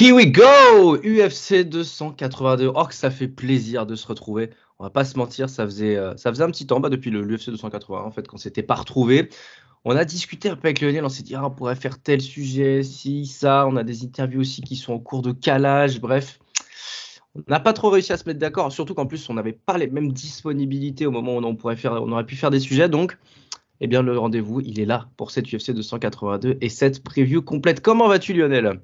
Here we go UFC 282. Oh que ça fait plaisir de se retrouver. On va pas se mentir, ça faisait, euh, ça faisait un petit temps bah, depuis l'UFC 280 en fait qu'on s'était pas retrouvé. On a discuté un peu avec Lionel, on s'est dit ah, on pourrait faire tel sujet, si ça. On a des interviews aussi qui sont en cours de calage. Bref, on n'a pas trop réussi à se mettre d'accord. Surtout qu'en plus on n'avait pas les mêmes disponibilités au moment où on pourrait faire, on aurait pu faire des sujets. Donc eh bien le rendez-vous il est là pour cette UFC 282 et cette preview complète. Comment vas-tu Lionel?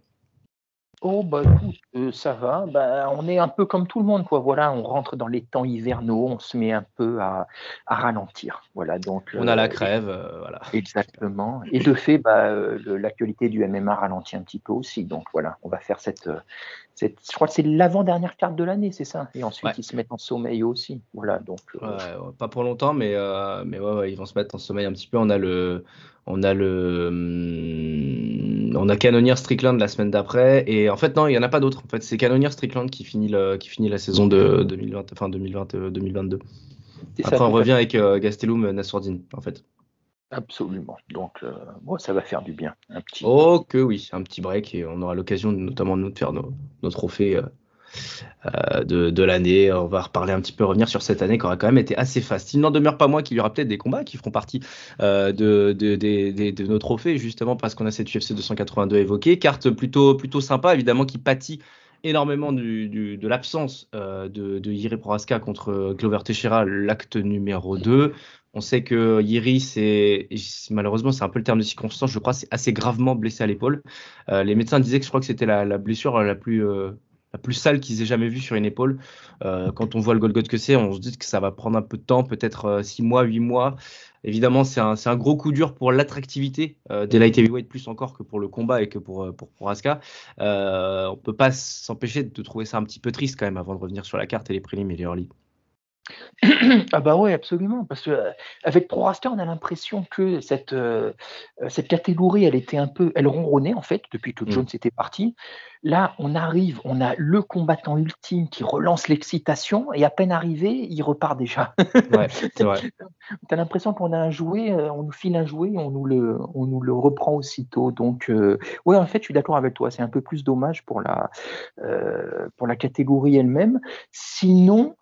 Oh bah écoute, euh, ça va. Bah, on est un peu comme tout le monde, quoi. Voilà, on rentre dans les temps hivernaux, on se met un peu à, à ralentir. Voilà, donc. On a la euh, crève, euh, voilà. Exactement. Et de fait, bah, l'actualité du MMA ralentit un petit peu aussi. Donc voilà, on va faire cette, cette je crois que c'est l'avant-dernière carte de l'année, c'est ça? Et ensuite, Ouais. ils se mettent en sommeil aussi. Voilà, donc. Ouais, pas pour longtemps, mais, mais ouais, ils vont se mettre en sommeil un petit peu. On a le, on a le, hum, on a Canonier Strickland la semaine d'après, et en fait non, il y en a pas d'autres. En fait, c'est Canonier Strickland qui finit le, qui finit la saison de 2020, enfin 2020, euh, 2022. c'est ça, Après, on revient avec euh, Gastelum, Nassourdine, en fait. Absolument. Donc, euh, bon, ça va faire du bien. Un petit. Oh que oui, un petit break et on aura l'occasion notamment de nous de faire nos, nos trophées euh, euh, de, de l'année. On va reparler un petit peu, revenir sur cette année qui aura quand même été assez faste. Il n'en demeure pas moins qu'il y aura peut-être des combats qui feront partie euh, de, nos trophées, justement parce qu'on a cette UFC 282 évoquée. Carte plutôt, plutôt sympa, évidemment, qui pâtit énormément de l'absence euh, de, Yiri Prohaska contre Glover Teixeira, l'acte numéro 2. On sait que Yiri, c'est malheureusement, c'est un peu le terme de circonstance, je crois, c'est assez gravement blessé à l'épaule. Euh, les médecins disaient que je crois que c'était la, blessure la plus, euh, la plus sale qu'ils aient jamais vue sur une épaule. Euh, quand on voit le Golgot que c'est, on se dit que ça va prendre un peu de temps, peut-être 6 mois, 8 mois. Évidemment, c'est un, gros coup dur pour l'attractivité euh, des light heavyweight, plus encore que pour le combat et que pour, euh, pour, Asuka. Euh, on peut pas s'empêcher de trouver ça un petit peu triste quand même avant de revenir sur la carte et les prélims et les early. Ah bah ouais, absolument, parce que euh, avec ProRaster, on a l'impression que cette, euh, euh, cette catégorie, elle était un peu, elle ronronnait en fait depuis que Mm. Jones était parti. Là, on arrive, on a le combattant ultime qui relance l'excitation et à peine arrivé, il repart déjà. Ouais, c'est vrai. T'as l'impression qu'on a un jouet, euh, on nous file un jouet et on nous le, on nous le reprend aussitôt. Donc, euh, ouais, en fait, je suis d'accord avec toi. C'est un peu plus dommage pour la, pour la catégorie elle-même. Sinon,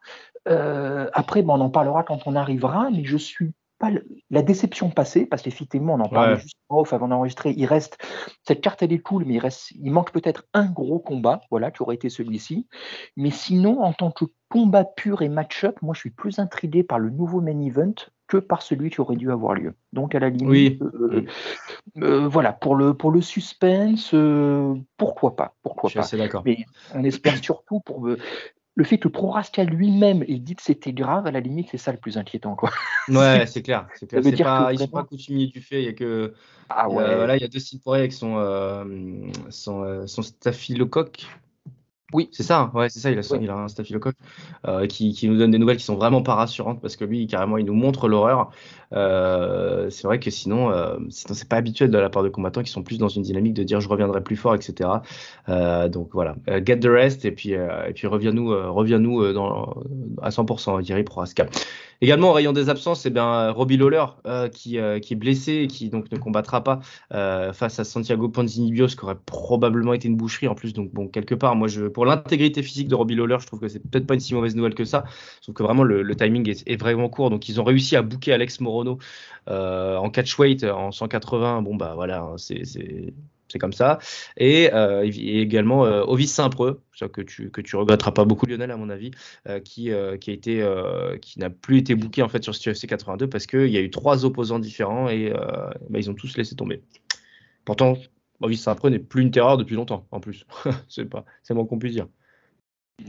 euh, après, bon, on en parlera quand on arrivera, mais je suis pas le- la déception passée, parce qu'effectivement, on en parlait Ouais. juste off avant d'enregistrer. Il reste cette carte, elle est cool, mais il reste, il manque peut-être un gros combat, voilà, qui aurait été celui-ci. Mais sinon, en tant que combat pur et match-up, moi, je suis plus intrigué par le nouveau main event que par celui qui aurait dû avoir lieu. Donc, à la limite, Oui. euh, euh, voilà, pour le, pour le suspense, euh, pourquoi pas, Je pourquoi suis pas. assez d'accord. Mais on espère surtout pour le fait que Proraska lui-même ait dit que c'était grave, à la limite, c'est ça le plus inquiétant, quoi. Ouais, c'est clair. C'est clair. veut C'est dire pas, que ils sont pas coutumiers du fait. Il y a que Ah a- voilà, il y a deux sites pour avec son, euh, son, euh, son staphylocoque. Oui. C'est ça, hein? ouais, c'est ça, il a, son- il a un staphylocoque euh, qui, qui nous donne des nouvelles qui sont vraiment pas rassurantes parce que lui, carrément, il nous montre l'horreur. Euh, c'est vrai que sinon, euh, sinon c'est pas habituel de la part de combattants qui sont plus dans une dynamique de dire je reviendrai plus fort, etc. Euh, donc voilà, Euh, get the rest et puis, et puis reviens-nous reviens-nous à 100%, Thierry Prohaska. Également, en rayon des absences, eh bien, Robbie Lawler qui, qui est blessé et qui donc ne combattra pas face à Santiago Ponzinibbio, ce qui aurait probablement été une boucherie en plus. Donc bon, quelque part, moi, pour l'intégrité physique de Robbie Lawler, je trouve que c'est peut-être pas une si mauvaise nouvelle que ça. Sauf que vraiment le, timing est, est vraiment court. Donc ils ont réussi à booker Alex Morono euh, en catchweight en 180. Bon bah voilà, hein, c'est c'est comme ça. Et, euh, également euh, Ovis Saint-Preux, que tu que tu regretteras pas beaucoup Lionel à mon avis, euh, qui qui a été qui n'a plus été booké en fait sur ce UFC 82 parce qu'il y a eu trois opposants différents et bah, ils ont tous laissé tomber. Pourtant, Ovis Saint-Preux n'est plus une terreur depuis longtemps en plus. c'est pas c'est moins qu'on puisse dire.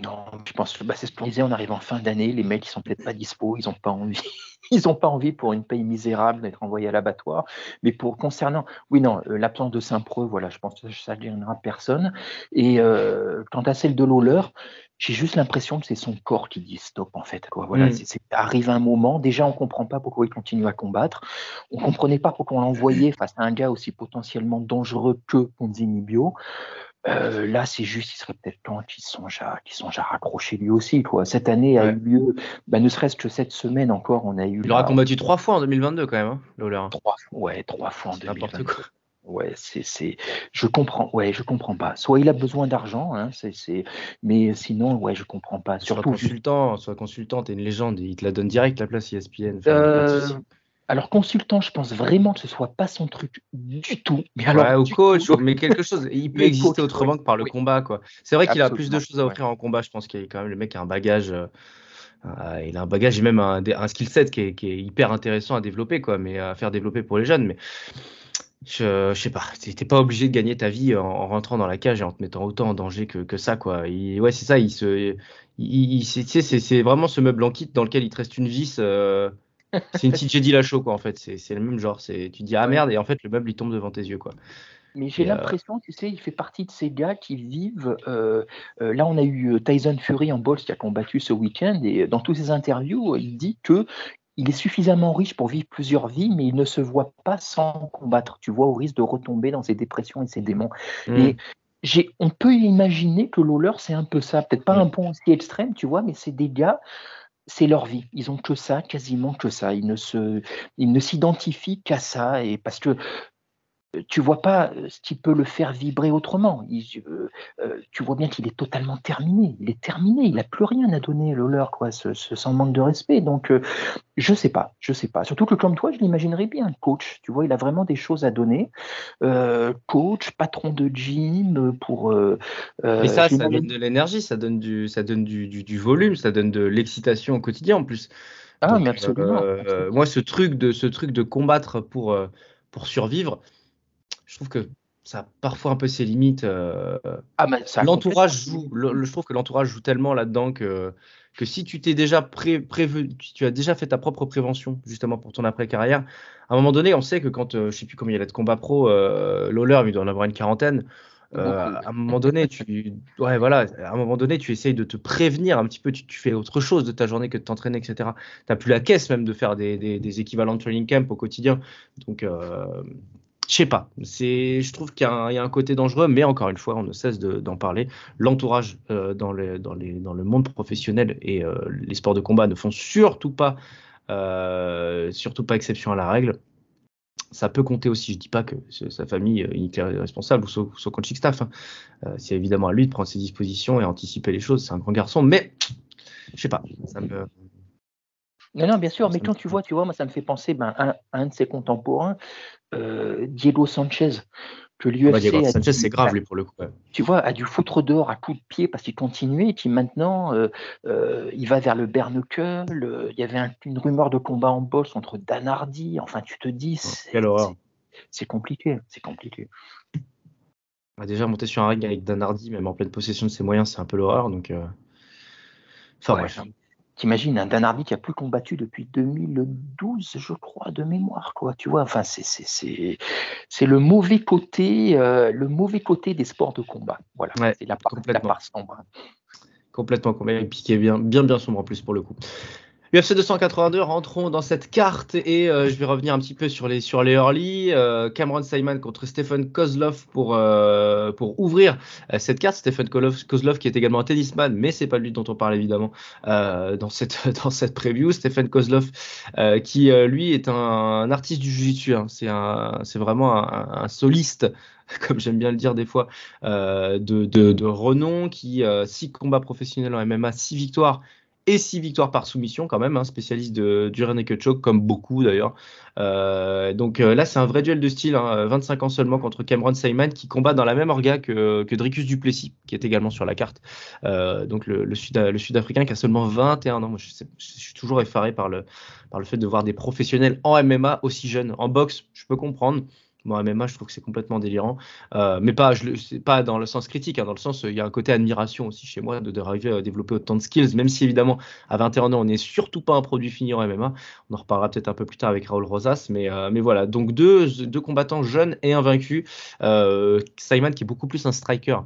Non, je pense que bah, c'est ce qu'on disait, on arrive en fin d'année, les mecs ils sont peut-être pas dispo, ils n'ont pas envie, ils n'ont pas envie pour une paye misérable d'être envoyés à l'abattoir. Mais pour concernant, oui non, euh, l'absence de Saint-Preux, voilà, je pense que ça ne gênera personne. Et euh, quant à celle de Lawler, j'ai juste l'impression que c'est son corps qui dit stop en fait. Voilà, mm. arrive un moment. Déjà, on comprend pas pourquoi il continue à combattre. On comprenait pas pourquoi on l'envoyait face à un gars aussi potentiellement dangereux que Ponzini Bio. Euh, là, c'est juste, il serait peut-être temps qu'ils sont déjà, qu'ils sont déjà raccrochés lui aussi. Quoi. Cette année a eu lieu, bah, ne serait-ce que cette semaine encore, on a eu. Il aura combattu trois fois en 2022 quand même, hein, Lola. Trois, ouais, trois fois en 2022. Quoi. Ouais, c'est, c'est, je comprends, ouais, je comprends pas. Soit il a besoin d'argent, hein, c'est, c'est, mais sinon, ouais, je comprends pas. Surtout, soit consultant, soit consultant, t'es une légende, il te la donne direct la place ESPN. Alors, consultant, je pense vraiment que ce soit pas son truc du tout. Mais alors, ouais, ou coach, mais quelque chose. Il peut exister autrement que par le combat, quoi. C'est vrai qu'il a plus de choses à offrir en combat. Je pense qu'il est quand même le mec a un bagage. Euh, euh, il a un bagage et même un, un skill set qui est, qui est, hyper intéressant à développer, quoi, mais à faire développer pour les jeunes. Mais je, je sais pas, t'es pas obligé de gagner ta vie en, rentrant dans la cage et en te mettant autant en danger que, que ça, quoi. ouais, c'est ça. Il se, il, c'est vraiment ce meuble en kit dans lequel il te reste une vis. Euh, c'est une petite Jedi Lachaud, quoi, en fait. C'est le même genre. Tu dis, ah merde, et en fait, le meuble, il tombe devant tes yeux, quoi. Mais j'ai euh, l'impression, tu sais, il fait partie de ces gars qui vivent. Euh, euh, là, on a eu Tyson Fury en boxe qui a combattu ce week-end, et dans toutes ses interviews, il dit que il est suffisamment riche pour vivre plusieurs vies, mais il ne se voit pas sans combattre. Tu vois, au risque de retomber dans ses dépressions et ses démons. Mm. Et on peut imaginer que Lawler, c'est un peu ça. Peut-être pas mm. un point aussi extrême, tu vois, mais c'est des gars c'est leur vie. Ils ont que ça, quasiment que ça. Ils ne se, ils ne s'identifient qu'à ça et parce que tu vois pas euh, ce qui peut le faire vibrer autrement. Euh, euh, tu vois bien qu'il est totalement terminé. Il est terminé. Il n'a plus rien à donner, le leur, quoi, ce, sans manque de respect. Donc, je sais pas, je sais pas. Surtout que comme toi, je l'imaginerais bien, coach. Tu vois, il a vraiment des choses à donner. coach, patron de gym, pour. Mais ça, ça donne de l'énergie, ça donne du, ça donne du, du, volume, ça donne de l'excitation au quotidien en plus. Ah, mais absolument, Moi, ce truc de, ce truc de combattre pour, pour survivre je trouve que ça a parfois un peu ses limites. Euh, ah, l'entourage joue, je trouve que l'entourage joue tellement là-dedans que, que si tu t'es déjà pré, prévu, tu as déjà fait ta propre prévention justement pour ton après-carrière, à un moment donné, on sait que quand, euh, je sais plus combien il y a de combats pro, euh, il doit en avoir une quarantaine. Euh, à un moment donné, tu, ouais, voilà, à un moment donné, tu essayes de te prévenir un petit peu. Tu, fais autre chose de ta journée que de t'entraîner, etc. Tu n'as plus la caisse même de faire des, des, équivalents de training camp au quotidien. Donc, je sais pas. Je trouve qu'il y, a un côté dangereux, mais encore une fois, on ne cesse d'en parler. L'entourage euh, dans, le monde professionnel et euh, les sports de combat ne font surtout pas, euh, surtout pas exception à la règle. Ça peut compter aussi. Je dis pas que sa famille est responsable ou son, coaching staff. Hein. c'est évidemment à lui de prendre ses dispositions et anticiper les choses. C'est un grand garçon, mais je sais pas. Non, non, bien sûr, mais quand tu vois, tu vois, moi, ça me fait penser ben, à, un de ses contemporains, euh, Diego Sanchez, que l'UFC. Diego Sanchez, c'est grave, lui, pour le coup. Tu vois, a dû foutre dehors à coups de pied parce qu'il continuait, et puis maintenant, euh, euh, il va vers le Bernekel. il y avait une rumeur de combat en boss entre Dan Hardy. Enfin, tu te dis. Oh, c'est compliqué, c'est compliqué. déjà, monter sur un ring avec Dan Hardy, même en pleine possession de ses moyens, c'est un peu l'horreur. Donc. Enfin, bref. T'imagines un Dan Hardy qui a plus combattu depuis 2012, je crois, de mémoire, quoi. Tu vois, enfin, c'est c'est le mauvais côté, euh, le mauvais côté des sports de combat. Voilà, c'est la, la, part sombre. Complètement, complètement, et puis qui est bien, bien, bien sombre en plus pour le coup. UFC 282, rentrons dans cette carte et euh, je vais revenir un petit peu sur les, sur les early. Euh, Cameron Simon contre Stephen Kozlov pour, euh, pour ouvrir cette carte. Stephen Kozlov qui est également un tennisman, mais c'est pas lui dont on parle évidemment dans, cette, dans cette preview. Stephen Kozlov qui lui est un, artiste du jiu-jitsu. Hein. C'est vraiment un, soliste comme j'aime bien le dire des fois, de, de, de renom, qui, six combats professionnels en MMA, six victoires, et 6 victoires par soumission quand même, hein, spécialiste de, du Reneke choke, comme beaucoup d'ailleurs. Euh, donc euh, là, c'est un vrai duel de style, 25 hein, ans seulement contre Cameron Simon qui combat dans la même orga que, que Dricus Duplessis, qui est également sur la carte. Euh, donc le, le, Sud, le Sud-Africain qui a seulement 21 ans. Moi, je, je, suis toujours effaré par le fait de voir des professionnels en MMA aussi jeunes. En boxe, je peux comprendre. Moi, MMA, je trouve que c'est complètement délirant. Euh, mais pas, dans le sens critique, hein, dans le sens, il y a un côté admiration aussi chez moi de, de à développer autant de skills, même si évidemment, à 21 ans, on n'est surtout pas un produit fini en MMA. On en reparlera peut-être un peu plus tard avec Raoul Rosas. Mais, euh, voilà, donc deux, combattants jeunes et invaincus. Euh, Simon qui est beaucoup plus un striker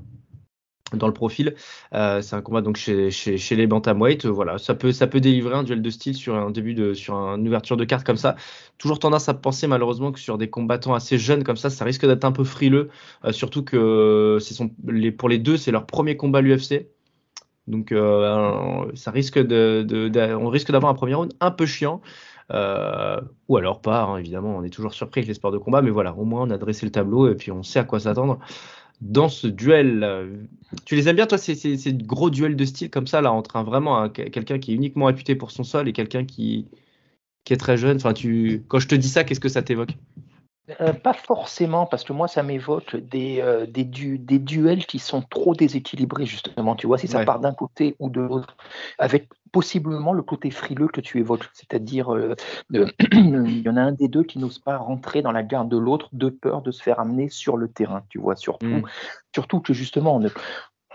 dans le profil. Euh, c'est un combat donc chez, chez, chez les bantamweight. Euh, voilà, ça peut, ça peut délivrer un duel de style sur un début de, sur une ouverture de carte comme ça. Toujours tendance à penser malheureusement que sur des combattants assez jeunes comme ça, ça risque d'être un peu frileux. Euh, surtout que c'est son, les, pour les deux, c'est leur premier combat à l'UFC. Donc ça risque de, de, on risque d'avoir un premier round un peu chiant. ou alors pas, hein, évidemment, on est toujours surpris avec les sports de combat, mais voilà, au moins on a dressé le tableau et puis on sait à quoi s'attendre dans ce duel. Tu les aimes bien, toi, ces, ces, gros duels de style comme ça, là, entre un, vraiment quelqu'un qui est uniquement réputé pour son sol et quelqu'un qui, qui est très jeune? Enfin, tu, Quand je te dis ça, qu'est-ce que ça t'évoque? Euh, pas forcément, parce que moi, ça m'évoque des, euh, des, des, duels qui sont trop déséquilibrés, justement. Tu vois, si ça part d'un côté ou de l'autre, avec possiblement le côté frileux que tu évoques. C'est-à-dire, euh, il y en a un des deux qui n'ose pas rentrer dans la garde de l'autre de peur de se faire amener sur le terrain. Tu vois, surtout, mmh. surtout que justement, on,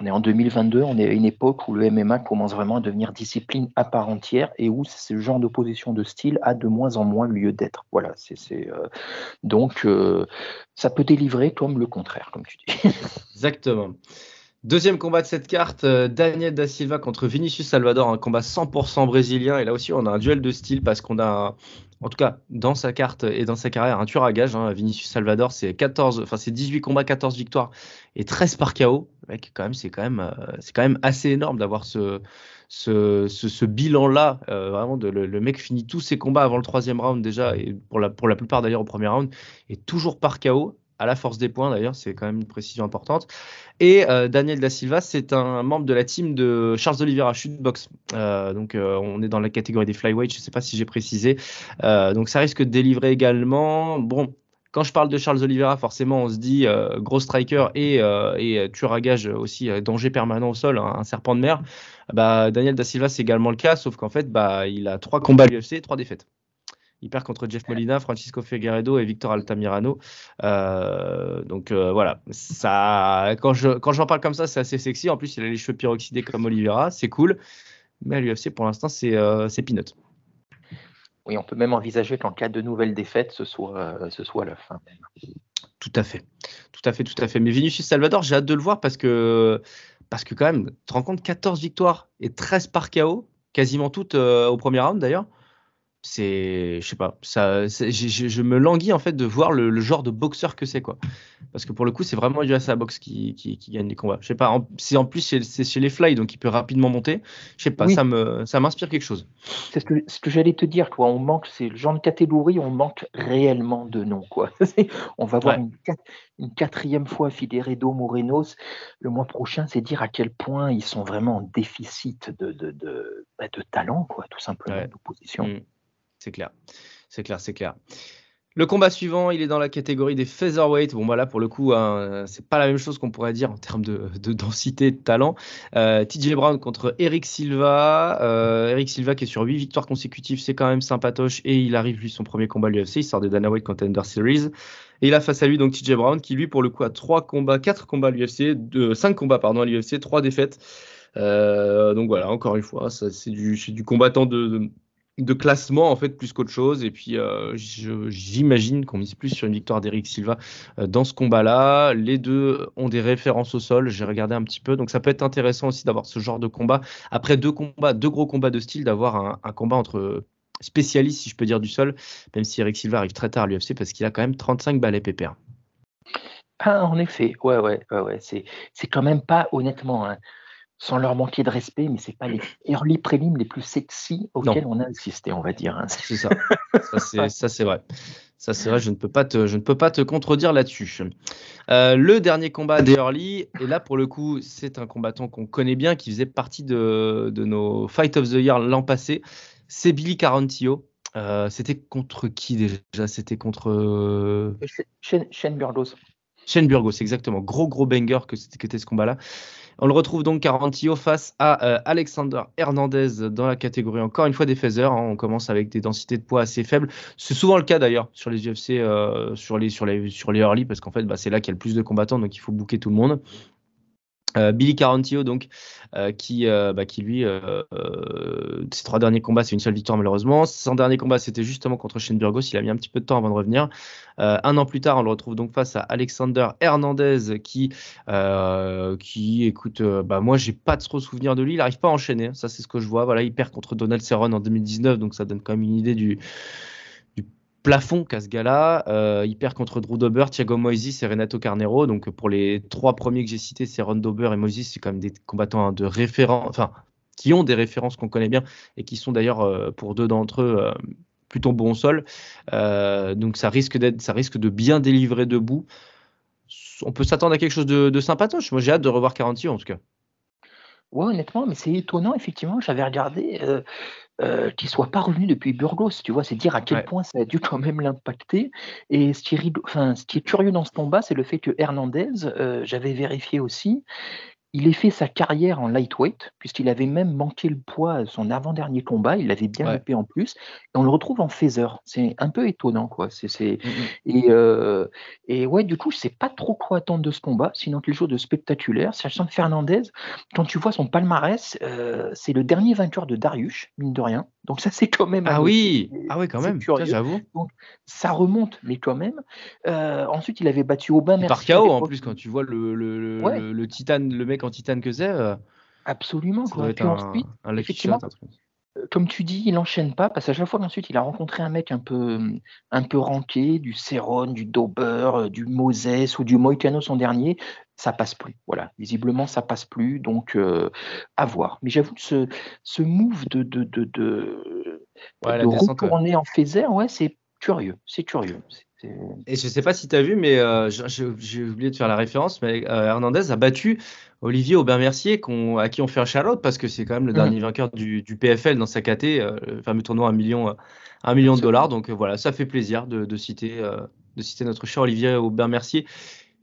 on est en 2022, on est à une époque où le MMA commence vraiment à devenir discipline à part entière et où ce genre d'opposition de style a de moins en moins lieu d'être. Voilà, c'est euh, donc euh, ça peut délivrer comme le contraire, comme tu dis. Exactement. Deuxième combat de cette carte, euh, Daniel Da Silva contre Vinicius Salvador, un combat 100% brésilien. Et là aussi, on a un duel de style parce qu'on a, en tout cas, dans sa carte et dans sa carrière, un tueur à gage. Hein. Vinicius Salvador, c'est 14, enfin c'est 18 combats, 14 victoires et 13 par KO. Quand même, c'est quand même, euh, c'est quand même assez énorme d'avoir ce, ce, ce, bilan-là. Euh, vraiment, de, le, mec finit tous ses combats avant le troisième round déjà, et pour la, pour la plupart d'ailleurs au premier round, et toujours par KO à la force des points d'ailleurs, c'est quand même une précision importante. Et euh, Daniel Da Silva, c'est un membre de la team de Charles Oliveira, Shootbox. Euh, donc euh, on est dans la catégorie des flyweight, je ne sais pas si j'ai précisé. donc ça risque de délivrer également. Bon, quand je parle de Charles Oliveira, forcément, on se dit gros striker et, et tueur à gage aussi, danger permanent au sol, un, serpent de mer. Bah, Daniel Da Silva, c'est également le cas, sauf qu'en fait, bah, il a trois combats à l'UFC, trois défaites. Il perd contre Jeff Molina, Francisco Figueredo et Victor Altamirano. Euh, donc euh, voilà, ça, quand j'en quand parle comme ça, c'est assez sexy. En plus, il a les cheveux pyroxydés comme Oliveira, c'est cool. Mais à l'UFC, pour l'instant, c'est euh, peanut. Oui, on peut même envisager qu'en cas de nouvelle défaite, ce soit, ce soit la fin. Tout à fait, tout à fait, tout à fait. Mais Vinicius Salvador, j'ai hâte de le voir parce que, parce que quand même, tu te rends compte, 14 victoires et 13 par KO, quasiment toutes au premier round d'ailleurs c'est je sais pas ça je, me languis en fait de voir le, genre de boxeur que c'est quoi. Parce que pour le coup c'est vraiment USA Box qui, qui, qui, gagne les combats. Je sais pas c'est en plus c'est chez les fly donc il peut rapidement monter. Je sais pas ça me ça m'inspire quelque chose. C'est ce que, ce que j'allais te dire quoi on manque c'est le genre de catégorie on manque réellement de noms quoi. On va voir une, une, quatrième fois Figueredo Morenos le mois prochain c'est dire à quel point ils sont vraiment en déficit de de, de, bah, de talent quoi tout simplement d'opposition. Mmh. C'est clair. C'est clair, c'est clair. Le combat suivant, il est dans la catégorie des featherweight. Bon, voilà, pour le coup, hein, c'est pas la même chose qu'on pourrait dire en termes de, densité, de talent. Euh, TJ Brown contre Eric Silva. Euh, Eric Silva qui est sur 8 victoires consécutives, c'est quand même sympatoche. Et il arrive, lui, son premier combat à l'UFC. Il sort des Dana White Contender Series. Et il a face à lui donc TJ Brown qui, lui, pour le coup, a 3 combats, 4 combats à l'UFC, 5 combats pardon, à l'UFC, 3 défaites. Euh, donc voilà, encore une fois, c'est du, combattant de classement en fait plus qu'autre chose et puis euh, j'imagine qu'on mise plus sur une victoire d'Eric Silva euh, dans ce combat-là. Les deux ont des références au sol, j'ai regardé un petit peu, donc ça peut être intéressant aussi d'avoir ce genre de combat après deux combats, deux gros combats de style, d'avoir un, combat entre spécialistes si je peux dire du sol, même si Eric Silva arrive très tard à l'UFC parce qu'il a quand même 35 balais pépère. Ah, en effet, ouais, ouais, ouais, ouais. c'est quand même pas honnêtement. Hein sans leur manquer de respect, mais c'est pas les early prélims les plus sexy auxquels on a assisté, on va dire. Hein. C'est ça. ça c'est vrai. Ça, c'est vrai, je ne peux pas te, je ne peux pas te contredire là-dessus. Euh, le dernier combat des Early, et là, pour le coup, c'est un combattant qu'on connaît bien, qui faisait partie de, de nos Fight of the Year l'an passé. C'est Billy Carantillo. Euh, c'était contre qui déjà? C'était contre. Euh, Shane, Shane Burgos. Shane Burgos, exactement. Gros, gros banger que c'était ce combat-là. On le retrouve donc Carantillo face à euh, Alexander Hernandez dans la catégorie encore une fois des phasers. Hein. On commence avec des densités de poids assez faibles. C'est souvent le cas d'ailleurs sur les UFC, euh, sur, les, sur, les, sur les early, parce qu'en fait bah, c'est là qu'il y a le plus de combattants, donc il faut bouquer tout le monde. Euh, Billy Carantillo, donc, euh, qui, euh, bah, qui lui, ses trois derniers combats, c'est une seule victoire malheureusement. Son dernier combat, c'était justement contre Shane Burgos. Il a mis un petit peu de temps avant de revenir. un an plus tard, on le retrouve donc face à Alexander Hernandez, qui, qui écoute, bah, moi, j'ai pas de trop souvenir de lui. Il n'arrive pas à enchaîner. Ça, c'est ce que je vois. Voilà, il perd contre Donald Cerrone en 2019, donc ça donne quand même une idée du, plafond qu'à ce gars-là. Euh, il perd contre Drew Dober, Thiago Moises et Renato Carnero. Donc pour les trois premiers que j'ai cités, c'est Ron Dober et Moises, c'est quand même des combattants hein, de référence, enfin qui ont des références qu'on connaît bien et qui sont d'ailleurs euh, pour deux d'entre eux euh, plutôt bon sol. donc ça risque ça risque de bien délivrer debout. On peut s'attendre à quelque chose de, de sympatoche. Moi j'ai hâte de revoir 40 en tout cas. Ouais, honnêtement, mais c'est étonnant, effectivement. J'avais regardé, euh, qu'il soit pas revenu depuis Burgos. Tu vois, c'est dire à quel point ça a dû quand même l'impacter. Et ce qui, est, enfin, ce qui est curieux dans ce combat, c'est le fait que Hernandez, euh, j'avais vérifié aussi, il a fait sa carrière en lightweight, puisqu'il avait même manqué le poids à son avant-dernier combat, il l'avait bien ouais. en plus, et on le retrouve en phaser. C'est un peu étonnant, quoi. C'est, c'est... Mm -hmm. et, euh, et ouais, du coup, je sais pas trop quoi attendre de ce combat, sinon quelque chose de spectaculaire. Sachant que Fernandez, quand tu vois son palmarès, euh, c'est le dernier vainqueur de Darius, mine de rien. Donc ça, c'est quand même. Ah oui, ah oui, quand même. Curieux. j'avoue. Donc ça remonte, mais quand même. Euh, ensuite, il avait battu Aubin. Par KO en plus, quand tu vois le, le, ouais. le, le, titane, le mec en titane que c'est. Euh, Absolument. Ça Quoi. Puis un, ensuite, un effectivement, comme tu dis, il enchaîne pas parce qu'à chaque fois qu'ensuite il a rencontré un mec un peu, un peu ranqué, du Céron, du Dauber, du Moses ou du Moicano son dernier, ça passe plus. Voilà, visiblement ça passe plus, donc euh, à voir. Mais j'avoue que ce, ce move de, de, de, de, ouais, de retourner en phaser, ouais, c'est curieux, c'est curieux. Et je sais pas si tu as vu, mais euh, j'ai oublié de faire la référence, mais euh, Hernandez a battu Olivier Aubin-Mercier qu à qui on fait un shout parce que c'est quand même le mmh. dernier vainqueur du, du, PFL dans sa KT, euh, le fameux tournoi à un million, un million de dollars. Donc voilà, ça fait plaisir de, de citer, de citer notre cher Olivier Aubin-Mercier.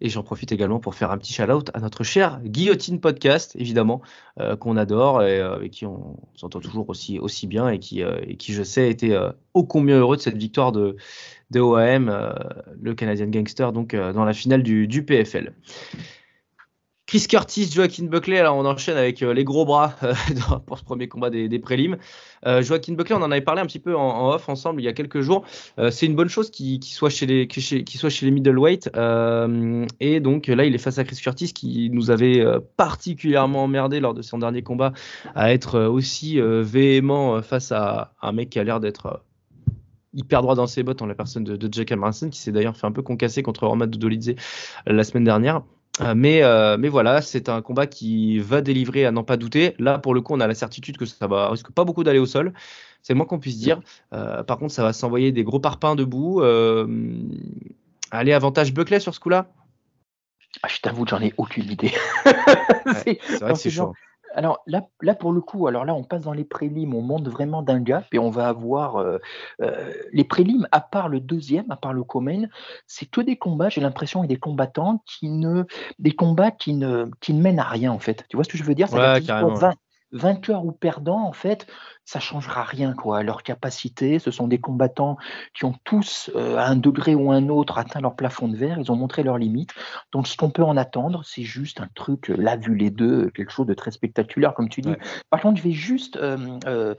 Et j'en profite également pour faire un petit shout-out à notre cher Guillotine Podcast, évidemment, euh, qu'on adore et euh, avec qui on s'entend toujours aussi, aussi bien et qui, euh, qui, je sais, été ô combien heureux de cette victoire de, de OAM, le Canadian Gangster, donc dans la finale du PFL. Chris Curtis, Joaquin Buckley, alors on enchaîne avec euh, les gros bras euh, pour ce premier combat des, des prélims. Euh, Joaquin Buckley, on en avait parlé un petit peu en, off ensemble il y a quelques jours. C'est une bonne chose qu'il qu soit chez les, qu middleweight. Et donc là, il est face à Chris Curtis qui nous avait particulièrement emmerdé lors de son dernier combat à être aussi véhément face à un mec qui a l'air d'être hyper droit dans ses bottes en la personne de, de Jack Emerson qui s'est d'ailleurs fait un peu concasser contre Roman Dodolidze la semaine dernière. Euh, mais, euh, mais voilà, c'est un combat qui va délivrer à n'en pas douter. Là, pour le coup, on a la certitude que ça va risque pas beaucoup d'aller au sol. C'est le moins qu'on puisse dire. Euh, par contre, ça va s'envoyer des gros parpaings debout. Euh, allez, avantage Buckley sur ce coup-là ah, Je t'avoue, j'en ai aucune idée. ouais, c'est vrai que c'est chaud. Alors là, là, pour le coup, alors là, on passe dans les prélims, on monte vraiment d'un gap et on va avoir euh, euh, les prélims, à part le deuxième, à part le Comen, c'est que des combats, j'ai l'impression, et des combattants qui ne, des combats qui ne, qui ne mènent à rien en fait. Tu vois ce que je veux dire? Ouais, carrément, 20, vainqueur ou perdant, en fait, ça changera rien quoi. Leur capacité, ce sont des combattants qui ont tous, euh, à un degré ou un autre, atteint leur plafond de verre. Ils ont montré leurs limites. Donc, ce qu'on peut en attendre, c'est juste un truc, là, vu les deux, quelque chose de très spectaculaire, comme tu dis. Ouais. Par contre, je vais juste euh, euh,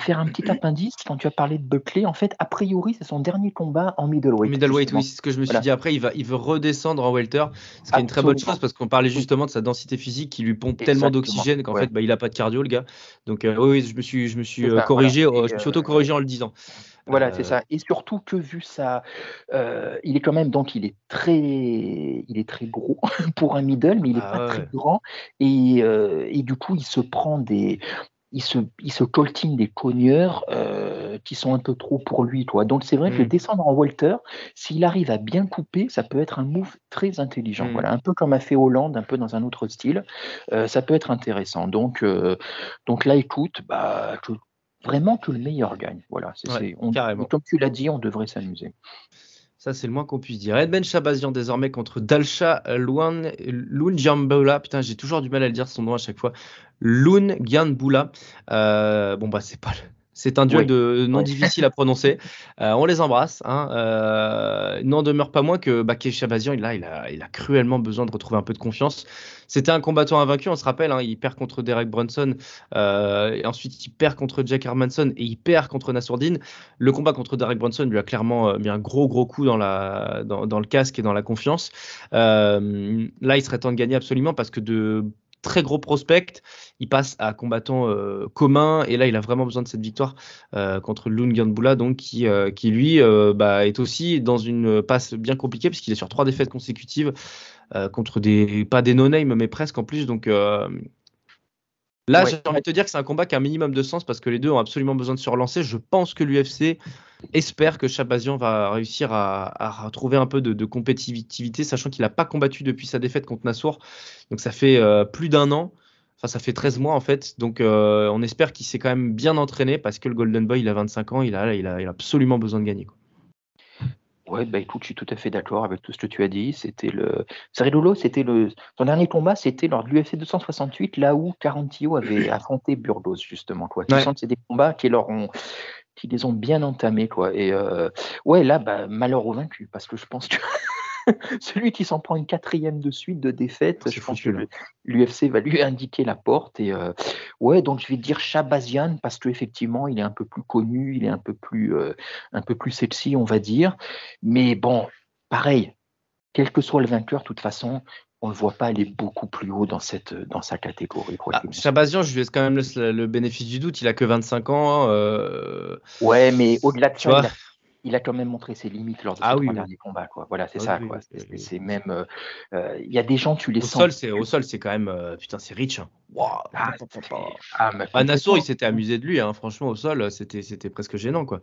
faire un petit appendice. Quand tu as parlé de Buckley, en fait, a priori, c'est son dernier combat en middleweight. Middleweight, oui, c'est ce que je me suis voilà. dit. Après, il, va, il veut redescendre en welter, ce qui est une très bonne chose parce qu'on parlait justement de sa densité physique qui lui pompe Exactement. tellement d'oxygène qu'en ouais. fait, bah, il n'a pas de cardio, le gars. Donc, euh, oui, je me suis, je me suis euh, corrigé, voilà. je me suis auto-corrigé en le disant. Voilà, c'est ça. Et surtout que vu ça, euh, il est quand même donc il est très, il est très gros pour un middle, mais il est ah, pas ouais. très grand. Et, euh, et, du coup, il se prend des, il se, il se coltine des cogneurs. Euh, qui sont un peu trop pour lui. Toi. Donc c'est vrai que Mm. descendre en Walter, s'il arrive à bien couper, ça peut être un move très intelligent. Mm. Voilà, un peu comme a fait Hollande, un peu dans un autre style. Euh, ça peut être intéressant. Donc, euh, donc là, écoute, bah, que- vraiment que le meilleur gagne. Voilà, c'est, Ouais, c'est- on- carrément. comme tu l'as dit, on devrait s'amuser. Ça, c'est le moins qu'on puisse dire. Edben Shabazian désormais contre Dalsha Luan Lunjambula. Putain, j'ai toujours du mal à le dire son nom à chaque fois. Lun Gyanbula. Euh, bon, bah, c'est pas C'est un duel Oui. de nom Ouais. difficile à prononcer. Euh, on les embrasse. Hein. Euh, n'en demeure pas moins que Baké Shabazian, il a, il, a, il a cruellement besoin de retrouver un peu de confiance. C'était un combattant invaincu, on se rappelle. hein, il perd contre Derek Brunson. euh, et ensuite, il perd contre Jack Hermanson et il perd contre Nassourdine. Le combat contre Derek Brunson lui a clairement mis un gros, gros coup dans, la, dans, dans le casque et dans la confiance. Là, il serait temps de gagner absolument parce que de très gros prospects, il passe à combattant euh, commun et là, il a vraiment besoin de cette victoire euh, contre Lun Gyanbula, donc qui, euh, lui bah, est aussi dans une passe bien compliquée puisqu'il est sur trois défaites consécutives contre des pas des no-name mais presque en plus. Donc Là, Ouais. j'ai envie de te dire que c'est un combat qui a un minimum de sens parce que les deux ont absolument besoin de se relancer. Je pense que l'UFC espère que Chabazian va réussir à, à retrouver un peu de, de compétitivité, sachant qu'il n'a pas combattu depuis sa défaite contre Nassour. Donc ça fait euh, plus d'un an. Enfin, ça fait 13 mois en fait. Donc euh, on espère qu'il s'est quand même bien entraîné parce que le Golden Boy, il a 25 ans. Il a, il a, il a absolument besoin de gagner. quoi. Ouais, bah écoute, je suis tout à fait d'accord avec tout ce que tu as dit. C'était le. C'est rigolo, c'était le. Son dernier combat, c'était lors de l'UFC 268, là où Carantillo avait affronté Burgos, justement. Quoi. Tu Ouais. sens que c'est des combats qui, leur ont... qui les ont bien entamés. Quoi. Et euh, ouais, là, bah, malheur au vaincu, parce que je pense que celui qui s'en prend une quatrième de suite de défaite, je pense que l'UFC va lui indiquer la porte. Et euh, ouais, donc je vais dire Shabazian, parce qu'effectivement, il est un peu plus connu, il est un peu plus, euh, un peu plus sexy, on va dire. Mais bon, pareil, quel que soit le vainqueur, de toute façon, on ne le voit pas aller beaucoup plus haut dans, cette, dans sa catégorie. quoi Ah. Chabazian, je lui laisse quand même le, le bénéfice du doute. Il a que 25 ans. euh, Ouais, mais au-delà de ça, il a, quand même montré ses limites lors de Ah ses oui, trois oui. derniers combats. Quoi. Voilà, c'est Ah ça. oui, quoi. C'est- même. euh, euh, Il y a des gens, tu les Au sens. sol, c'est au sol, c'est quand même euh, putain, c'est rich. hein. Waouh. Ah, ah, mais Ah, il s'était amusé de lui, hein. franchement, au sol, c'était c'était presque gênant. Quoi.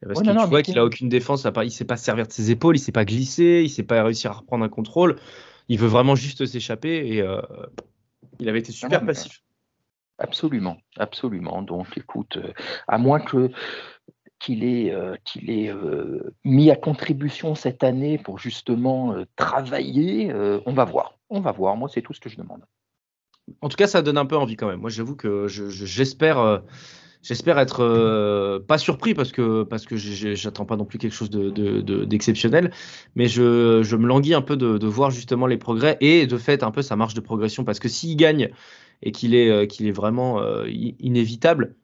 Parce Ouais, que non, tu non, vois qu'il a aucune défense, il sait pas se servir de ses épaules, il sait pas glisser, il sait pas réussir à reprendre un contrôle. Il veut vraiment juste s'échapper et euh, il avait été super non, mais- passif. Absolument, absolument. Donc, écoute, euh, à moins que qu'il ait, euh, euh, mis à contribution cette année pour justement euh, travailler, on va voir. On va voir. Moi, c'est tout ce que je demande. En tout cas, ça donne un peu envie quand même. Moi, j'avoue que je- je- j'espère être pas surpris parce que j'attends pas non plus quelque chose de- de- de- d'exceptionnel, mais je, me languis un peu de, voir justement les progrès et de fait un peu sa marge de progression parce que s'il gagne et qu'il est est vraiment inévitable,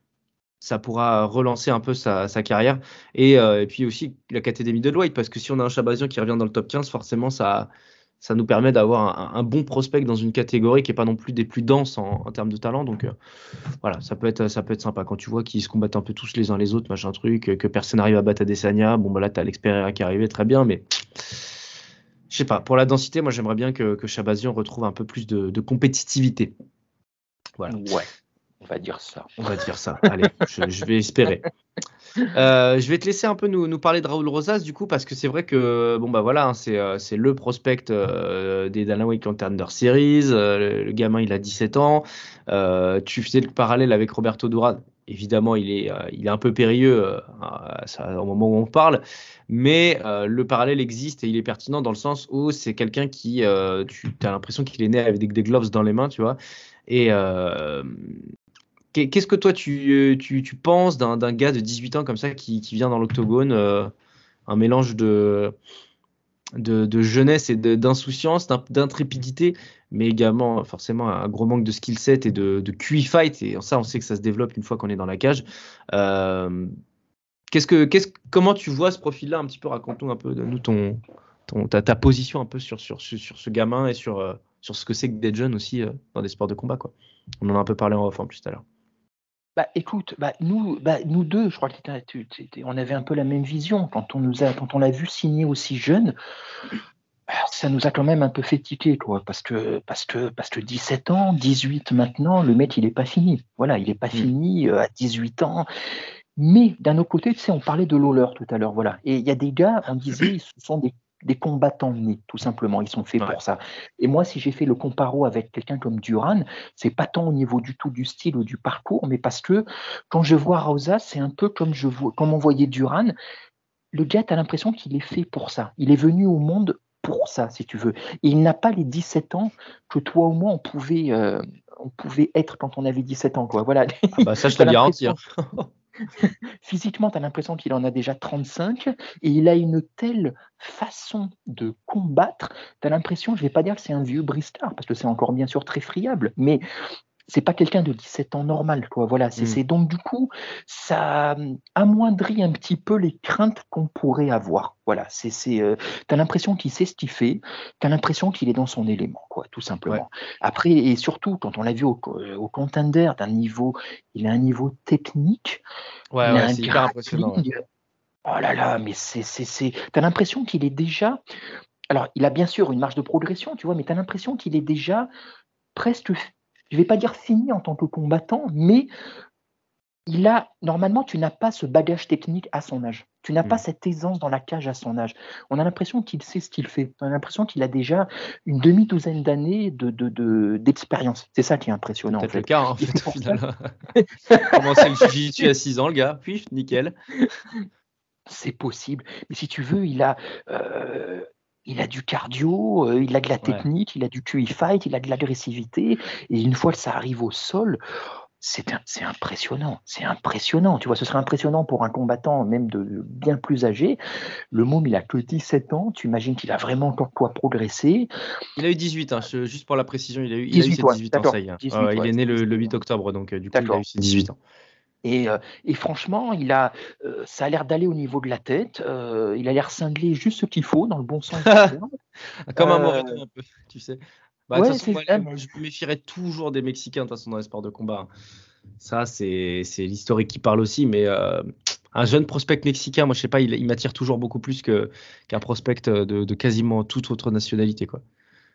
ça pourra relancer un peu sa, sa carrière et, euh, et puis aussi la catégorie middleweight parce que si on a un Chabazian qui revient dans le top 15, forcément ça ça nous permet d'avoir un, bon prospect dans une catégorie qui est pas non plus des plus denses en, en termes de talent. Donc euh, voilà, ça peut être ça peut être sympa quand tu vois qu'ils se combattent un peu tous les uns les autres, machin truc, que personne n'arrive à battre Adesanya. Bon bah là t'as l'expérience qui est arrivé, très bien, mais je sais pas. Pour la densité, moi j'aimerais bien que, que Chabazian retrouve un peu plus de, de compétitivité. Voilà. Ouais, on va dire ça. On va dire ça. Allez, je, vais espérer. Euh, je vais te laisser un peu nous, parler de Raoul Rosas du coup parce que c'est vrai que bon bah voilà hein, c'est euh, le prospect euh, des Dana White Contender Series euh, le, gamin il a 17 ans Euh, tu faisais le parallèle avec Roberto Duran évidemment il est il est un peu périlleux au moment où on parle mais le parallèle existe et il est pertinent dans le sens où c'est quelqu'un qui tu as l'impression qu'il est né avec des, gloves dans les mains tu vois et Qu'est-ce que toi tu, euh, tu, tu penses d'un gars de 18 ans comme ça qui, qui vient dans l'octogone, euh, un mélange de, de, de jeunesse et de- d'insouciance, d'in- d'intrépidité, mais également forcément un gros manque de skill set et de, de QI fight, et ça on sait que ça se développe une fois qu'on est dans la cage. Euh, que, qu'est-ce, comment tu vois ce profil-là? Un petit peu Raconte-nous un peu, donne-nous ton, ton, ta, ta position un peu sur, sur, sur, ce gamin et sur, euh, sur ce que c'est que d'être jeune aussi euh, dans des sports de combat. Quoi. On en a un peu parlé en off en plus tout à l'heure. Bah, écoute, bah, nous, bah, nous deux, je crois que on avait un peu la même vision quand on nous a, quand on l'a vu signer aussi jeune. Ça nous a quand même un peu fait tiquer, quoi, parce que, parce que, parce que 17 ans, 18 maintenant, le mec, il est pas fini. Voilà, il est pas Mm. fini euh, à 18 ans. Mais d'un autre côté, tu sais, on parlait de Lawler tout à l'heure, voilà. Et il y a des gars, on disait, ce sont des, des combattants nés, tout simplement. Ils sont faits Ouais. pour ça. Et moi, si j'ai fait le comparo avec quelqu'un comme Duran, c'est pas tant au niveau du tout du style ou du parcours, mais parce que quand je vois Rosa, c'est un peu comme je vois, comme on voyait Duran. Le gars, as l'impression qu'il est fait pour ça. Il est venu au monde pour ça, si tu veux. Et il n'a pas les 17 ans que toi ou moi, on pouvait, euh, on pouvait être quand on avait 17 ans. Quoi. Voilà. Ah bah, ça, je te garantis. hein. Physiquement, tu as l'impression qu'il en a déjà 35 et il a une telle façon de combattre. Tu as l'impression, je vais pas dire que c'est un vieux briscard parce que c'est encore bien sûr très friable, mais c'est pas quelqu'un de 17 ans normal. Quoi. Voilà, c'est Mm. c'est- donc du coup, ça hum, amoindrit un petit peu les craintes qu'on pourrait avoir. Voilà, c'est c'est euh, tu as l'impression qu'il sait ce qu'il fait, tu as l'impression qu'il est dans son élément, quoi, tout simplement. Après, et surtout, quand on l'a vu au, co- au contender d'un niveau, il a un niveau technique, Ouais, il a un hyper impressionnant. Oh là là, mais c'est, c'est, c'est... T'as l'impression qu'il est déjà. Alors, il a bien sûr une marge de progression, tu vois, mais tu as l'impression qu'il est déjà presque. Je vais pas dire fini en tant que combattant, mais il a. Normalement, tu n'as pas ce bagage technique à son âge. Tu n'as pas Mm. cette aisance dans la cage à son âge. On a l'impression qu'il sait ce qu'il fait. On a l'impression qu'il a déjà une demi-douzaine d'années de, de, de- d'expérience. C'est ça qui est impressionnant. En Peut-être fait. le cas, hein, en fait, c'est au final. Commencé le jiu-jitsu à 6 ans, le gars? Puis, nickel. c'est possible. Mais si tu veux, il a, euh, il a du cardio, euh, il a de la Ouais. technique, il a du QI fight, il a de l'agressivité. Et une fois que ça arrive au sol, c'est impressionnant. C'est impressionnant. Tu vois, ce serait impressionnant pour un combattant, même de bien plus âgé. Le môme, il a que 17 ans. Tu imagines qu'il a vraiment encore quoi progresser. Il a eu 18, hein, juste pour la précision, il a eu, il a eu 18, ses ouais, 18 ans, ça y est. hein. 18, Ouais, ouais, il est né le, le 8 octobre, donc euh, du coup, il a eu ses 18 ans. Et, euh, et franchement, il a, euh, ça a l'air d'aller au niveau de la tête. Euh, il a l'air cinglé juste ce qu'il faut, dans le bon sens. Comme un Euh, Moreno, un peu, tu sais. Bah, ouais, façon, moi, moi, je me méfierais toujours des Mexicains, de toute façon, dans les sports de combat. hein. Ça, c'est l'historique qui parle aussi, mais un jeune prospect mexicain, moi, je sais pas, il, il m'attire toujours beaucoup plus qu'un prospect de, de quasiment toute autre nationalité, quoi.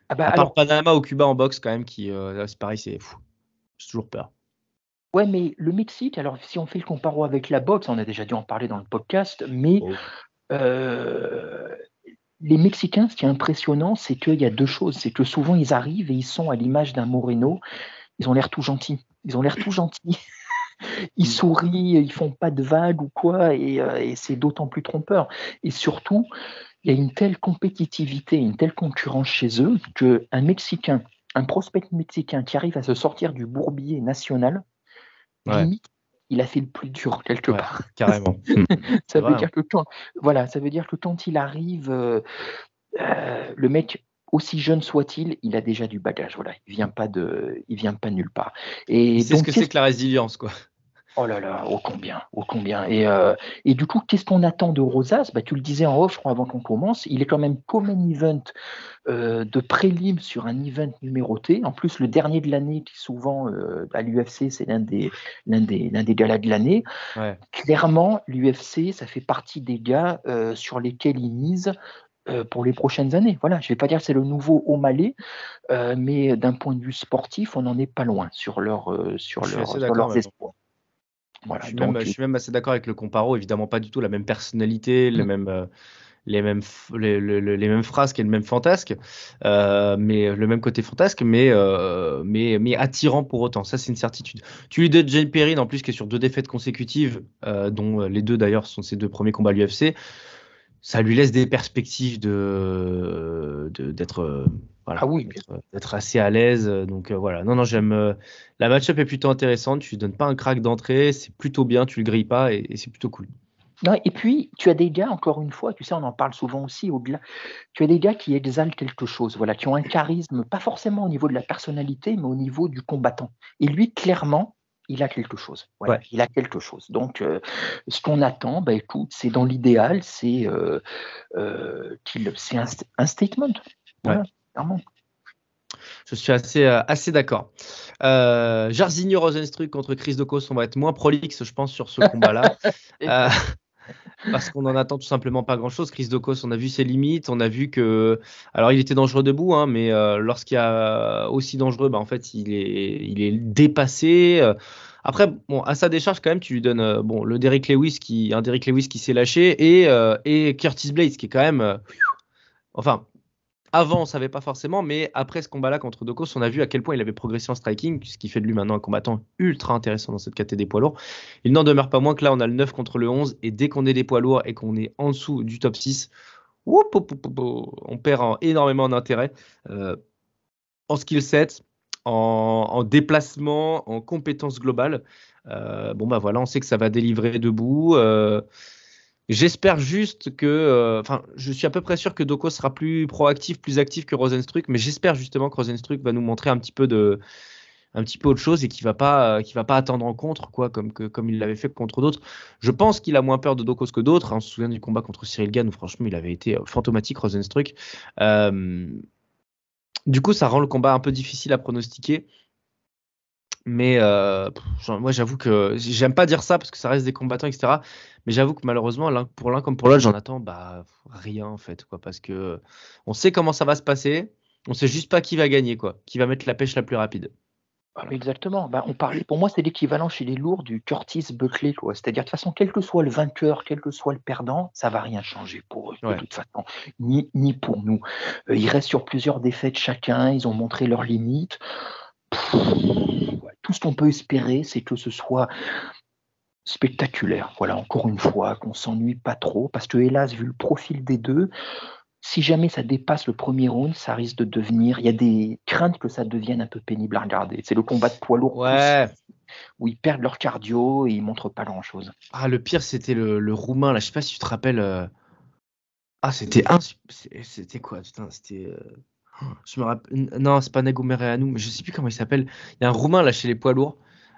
Ah bah, À part alors, Panama ou Cuba en boxe, quand même, qui, c'est pareil, c'est fou. J'ai toujours peur. Ouais, mais le Mexique, alors si on fait le comparo avec la boxe, on a déjà dû en parler dans le podcast, mais Oh. euh, les Mexicains, ce qui est impressionnant, c'est qu'il y a deux choses. C'est que souvent, ils arrivent et ils sont à l'image d'un Moreno. Ils ont l'air tout gentils. Ils ont l'air tout gentils. Ils sourient, ils font pas de vagues ou quoi, et, euh, et c'est d'autant plus trompeur. Et surtout, il y a une telle compétitivité, une telle concurrence chez eux qu'un Mexicain, un prospect mexicain qui arrive à se sortir du bourbier national, Ouais. limite, il a fait le plus dur quelque Ouais. part. Carrément. Ça veut hein. dire que quand, voilà, ça veut dire que quand il arrive, euh, euh, le mec, aussi jeune soit-il, il a déjà du bagage. Voilà, il vient pas de, il vient pas nulle part. Et sait ce que c'est que la résilience, quoi. Oh là là, ô combien, ô combien. Et, euh, et du coup, qu'est-ce qu'on attend de Rosas? Bah, Tu le disais en off, je crois, avant qu'on commence. Il est quand même co-main event euh, de prélim sur un event numéroté. En plus, le dernier de l'année, qui souvent euh, à l'UFC, c'est l'un des, l'un des, l'un des galas de l'année. Ouais. Clairement, l'UFC, ça fait partie des gars sur lesquels ils misent euh, pour les prochaines années. Voilà, je ne vais pas dire que c'est le nouveau O'Malley, euh, mais d'un point de vue sportif, on n'en est pas loin sur, leur, euh, sur, leur, sur leurs espoirs. Voilà, je, suis donc, même, je suis même assez d'accord avec le comparo, évidemment pas du tout la même personnalité, les Mm. mêmes, euh, les mêmes, les, le- le- les mêmes frasques et le même fantasque, euh, mais le même côté fantasque, mais, euh, mais, mais attirant pour autant. Ça, c'est une certitude. Tu lui donnes Jane Perrin, en plus, qui est sur deux défaites consécutives, euh, dont euh, les deux d'ailleurs sont ses deux premiers combats à l'UFC. Ça lui laisse des perspectives de d'être euh, voilà, Ah oui, d'être- assez à l'aise. Donc euh, voilà. Non, non, j'aime. euh, la match-up est plutôt intéressante. Tu donnes pas un crack d'entrée, c'est plutôt bien. Tu le grilles pas et, et c'est plutôt cool. Non, et puis, tu as des gars, encore une fois, tu sais, on en parle souvent aussi au-delà, tu as des gars qui exaltent quelque chose, voilà, qui ont un charisme, pas forcément au niveau de la personnalité, mais au niveau du combattant. Et lui, clairement, il a quelque chose. Voilà, Ouais. Il a quelque chose. Donc, euh, ce qu'on attend, bah, écoute, c'est dans l'idéal, c'est euh, euh, qu'il- c'est un, st- un statement. Voilà, clairement. Je suis assez, assez d'accord. Euh, Jairzinho Rosenstruck contre Chris Dokos, on va être moins prolixe, je pense, sur ce combat-là. Euh, parce qu'on n'en attend tout simplement pas grand-chose. Chris Dokos, on a vu ses limites, on a vu que. Alors, il était dangereux debout, hein, mais euh, lorsqu'il y a aussi dangereux, bah, en fait, il est, dépassé. Euh, Après, à sa décharge, quand même, tu lui donnes euh, le Derrick Lewis qui, un Derrick Lewis qui s'est lâché et, et Curtis Blades qui est quand même. enfin, avant, on savait pas forcément, mais après ce combat-là contre Dokos, on a vu à quel point il avait progressé en striking, ce qui fait de lui maintenant un combattant ultra intéressant dans cette catégorie des poids lourds. Il n'en demeure pas moins que là, on a le 9 contre le 11, et dès qu'on est des poids lourds et qu'on est en dessous du top 6, whoop, whoop, whoop, whoop, on perd en- énormément d'intérêt euh, en skill set, en, en déplacement, en compétences globales. Euh, bon, bah voilà, on sait que ça va délivrer debout. euh, J'espère juste que, euh, enfin, je suis à peu près sûr que Doko sera plus proactif, plus actif que Rosenstruck, mais j'espère justement que Rosenstruck va nous montrer un petit peu de, un petit peu autre chose et qu'il va pas, euh, qu'il va pas attendre en contre, quoi, comme que, comme il l'avait fait contre d'autres. Je pense qu'il a moins peur de Dokos que d'autres. hein. On se souvient du combat contre Cyril Gann où franchement il avait été euh, fantomatique, Rosenstruck. Du coup, ça rend le combat un peu difficile à pronostiquer. Mais euh, moi, j'avoue que j'aime pas dire ça parce que ça reste des combattants, etc. Mais j'avoue que malheureusement, pour l'un comme pour l'autre, j'en attends bah, rien en fait, quoi, parce que on sait comment ça va se passer, on sait juste pas qui va gagner, quoi, qui va mettre la pêche la plus rapide. Exactement. Bah, on parlait, pour moi, c'est l'équivalent chez les lourds du Curtis Buckley. quoi. C'est-à-dire, de toute façon, quel que soit le vainqueur, quel que soit le perdant, ça va rien changer pour eux, Ouais. de toute façon, ni, ni pour nous. Euh, ils restent sur plusieurs défaites chacun, ils ont montré leurs limites. Pff, Tout ce qu'on peut espérer, c'est que ce soit spectaculaire. Voilà, encore une fois, qu'on s'ennuie pas trop, parce que hélas, vu le profil des deux, si jamais ça dépasse le premier round, ça risque de devenir. Il y a des craintes que ça devienne un peu pénible à regarder. C'est le combat de poids lourd Ouais. où ils perdent leur cardio et ils montrent pas grand chose. Ah, le pire, c'était le, le roumain là. Je sais pas si tu te rappelles. euh, Ah, c'était un. C'était quoi Putain, c'était. euh, Je me rappelle. Non, c'est pas Nagomereanu, mais je sais plus comment il s'appelle. Il y a un roumain là chez les poids lourds.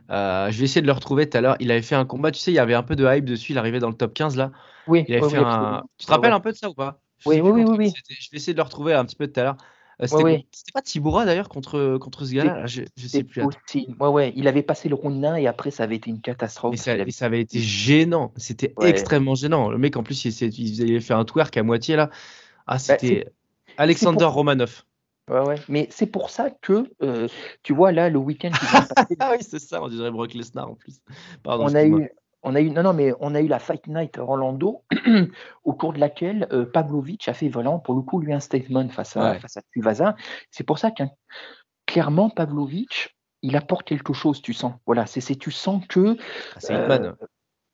Euh, je vais essayer de le retrouver tout à l'heure. Il avait fait un combat, tu sais, il y avait un peu de hype dessus. Il arrivait dans le top 15 là. Oui, Il avait oui, fait oui, un. Tu te rappelles un peu de ça ou pas? Je Oui, oui, oui, oui, c'était. Je vais essayer de le retrouver un petit peu tout à l'heure. Euh, C'était Ouais, c'était pas Tibura d'ailleurs contre, contre ce gars-là? là, Je, je sais plus. Ouais, ouais. Il avait passé le round 1 et après ça avait été une catastrophe. Ça, avait- et ça avait été gênant. C'était Ouais. extrêmement gênant. Le mec, en plus, il, il avait fait un twerk à moitié là. Ah, c'était Bah, c'est- Alexander pour- Romanov. Ouais, ouais. Mais c'est pour ça que, euh, tu vois, là, le week-end Ah oui, c'est ça. On dirait Brock Lesnar en plus. Pardon. on a eu, on a eu, non, non, mais on a eu la Fight Night Orlando, au cours de laquelle euh, Pavlovich a fait vraiment, pour le coup, lui, un statement face à, Ouais. face à Tuivasa. C'est pour ça qu'un clairement, Pavlovich, il apporte quelque chose, tu sens. Voilà, c'est, tu sens que Ah, c'est Hitman.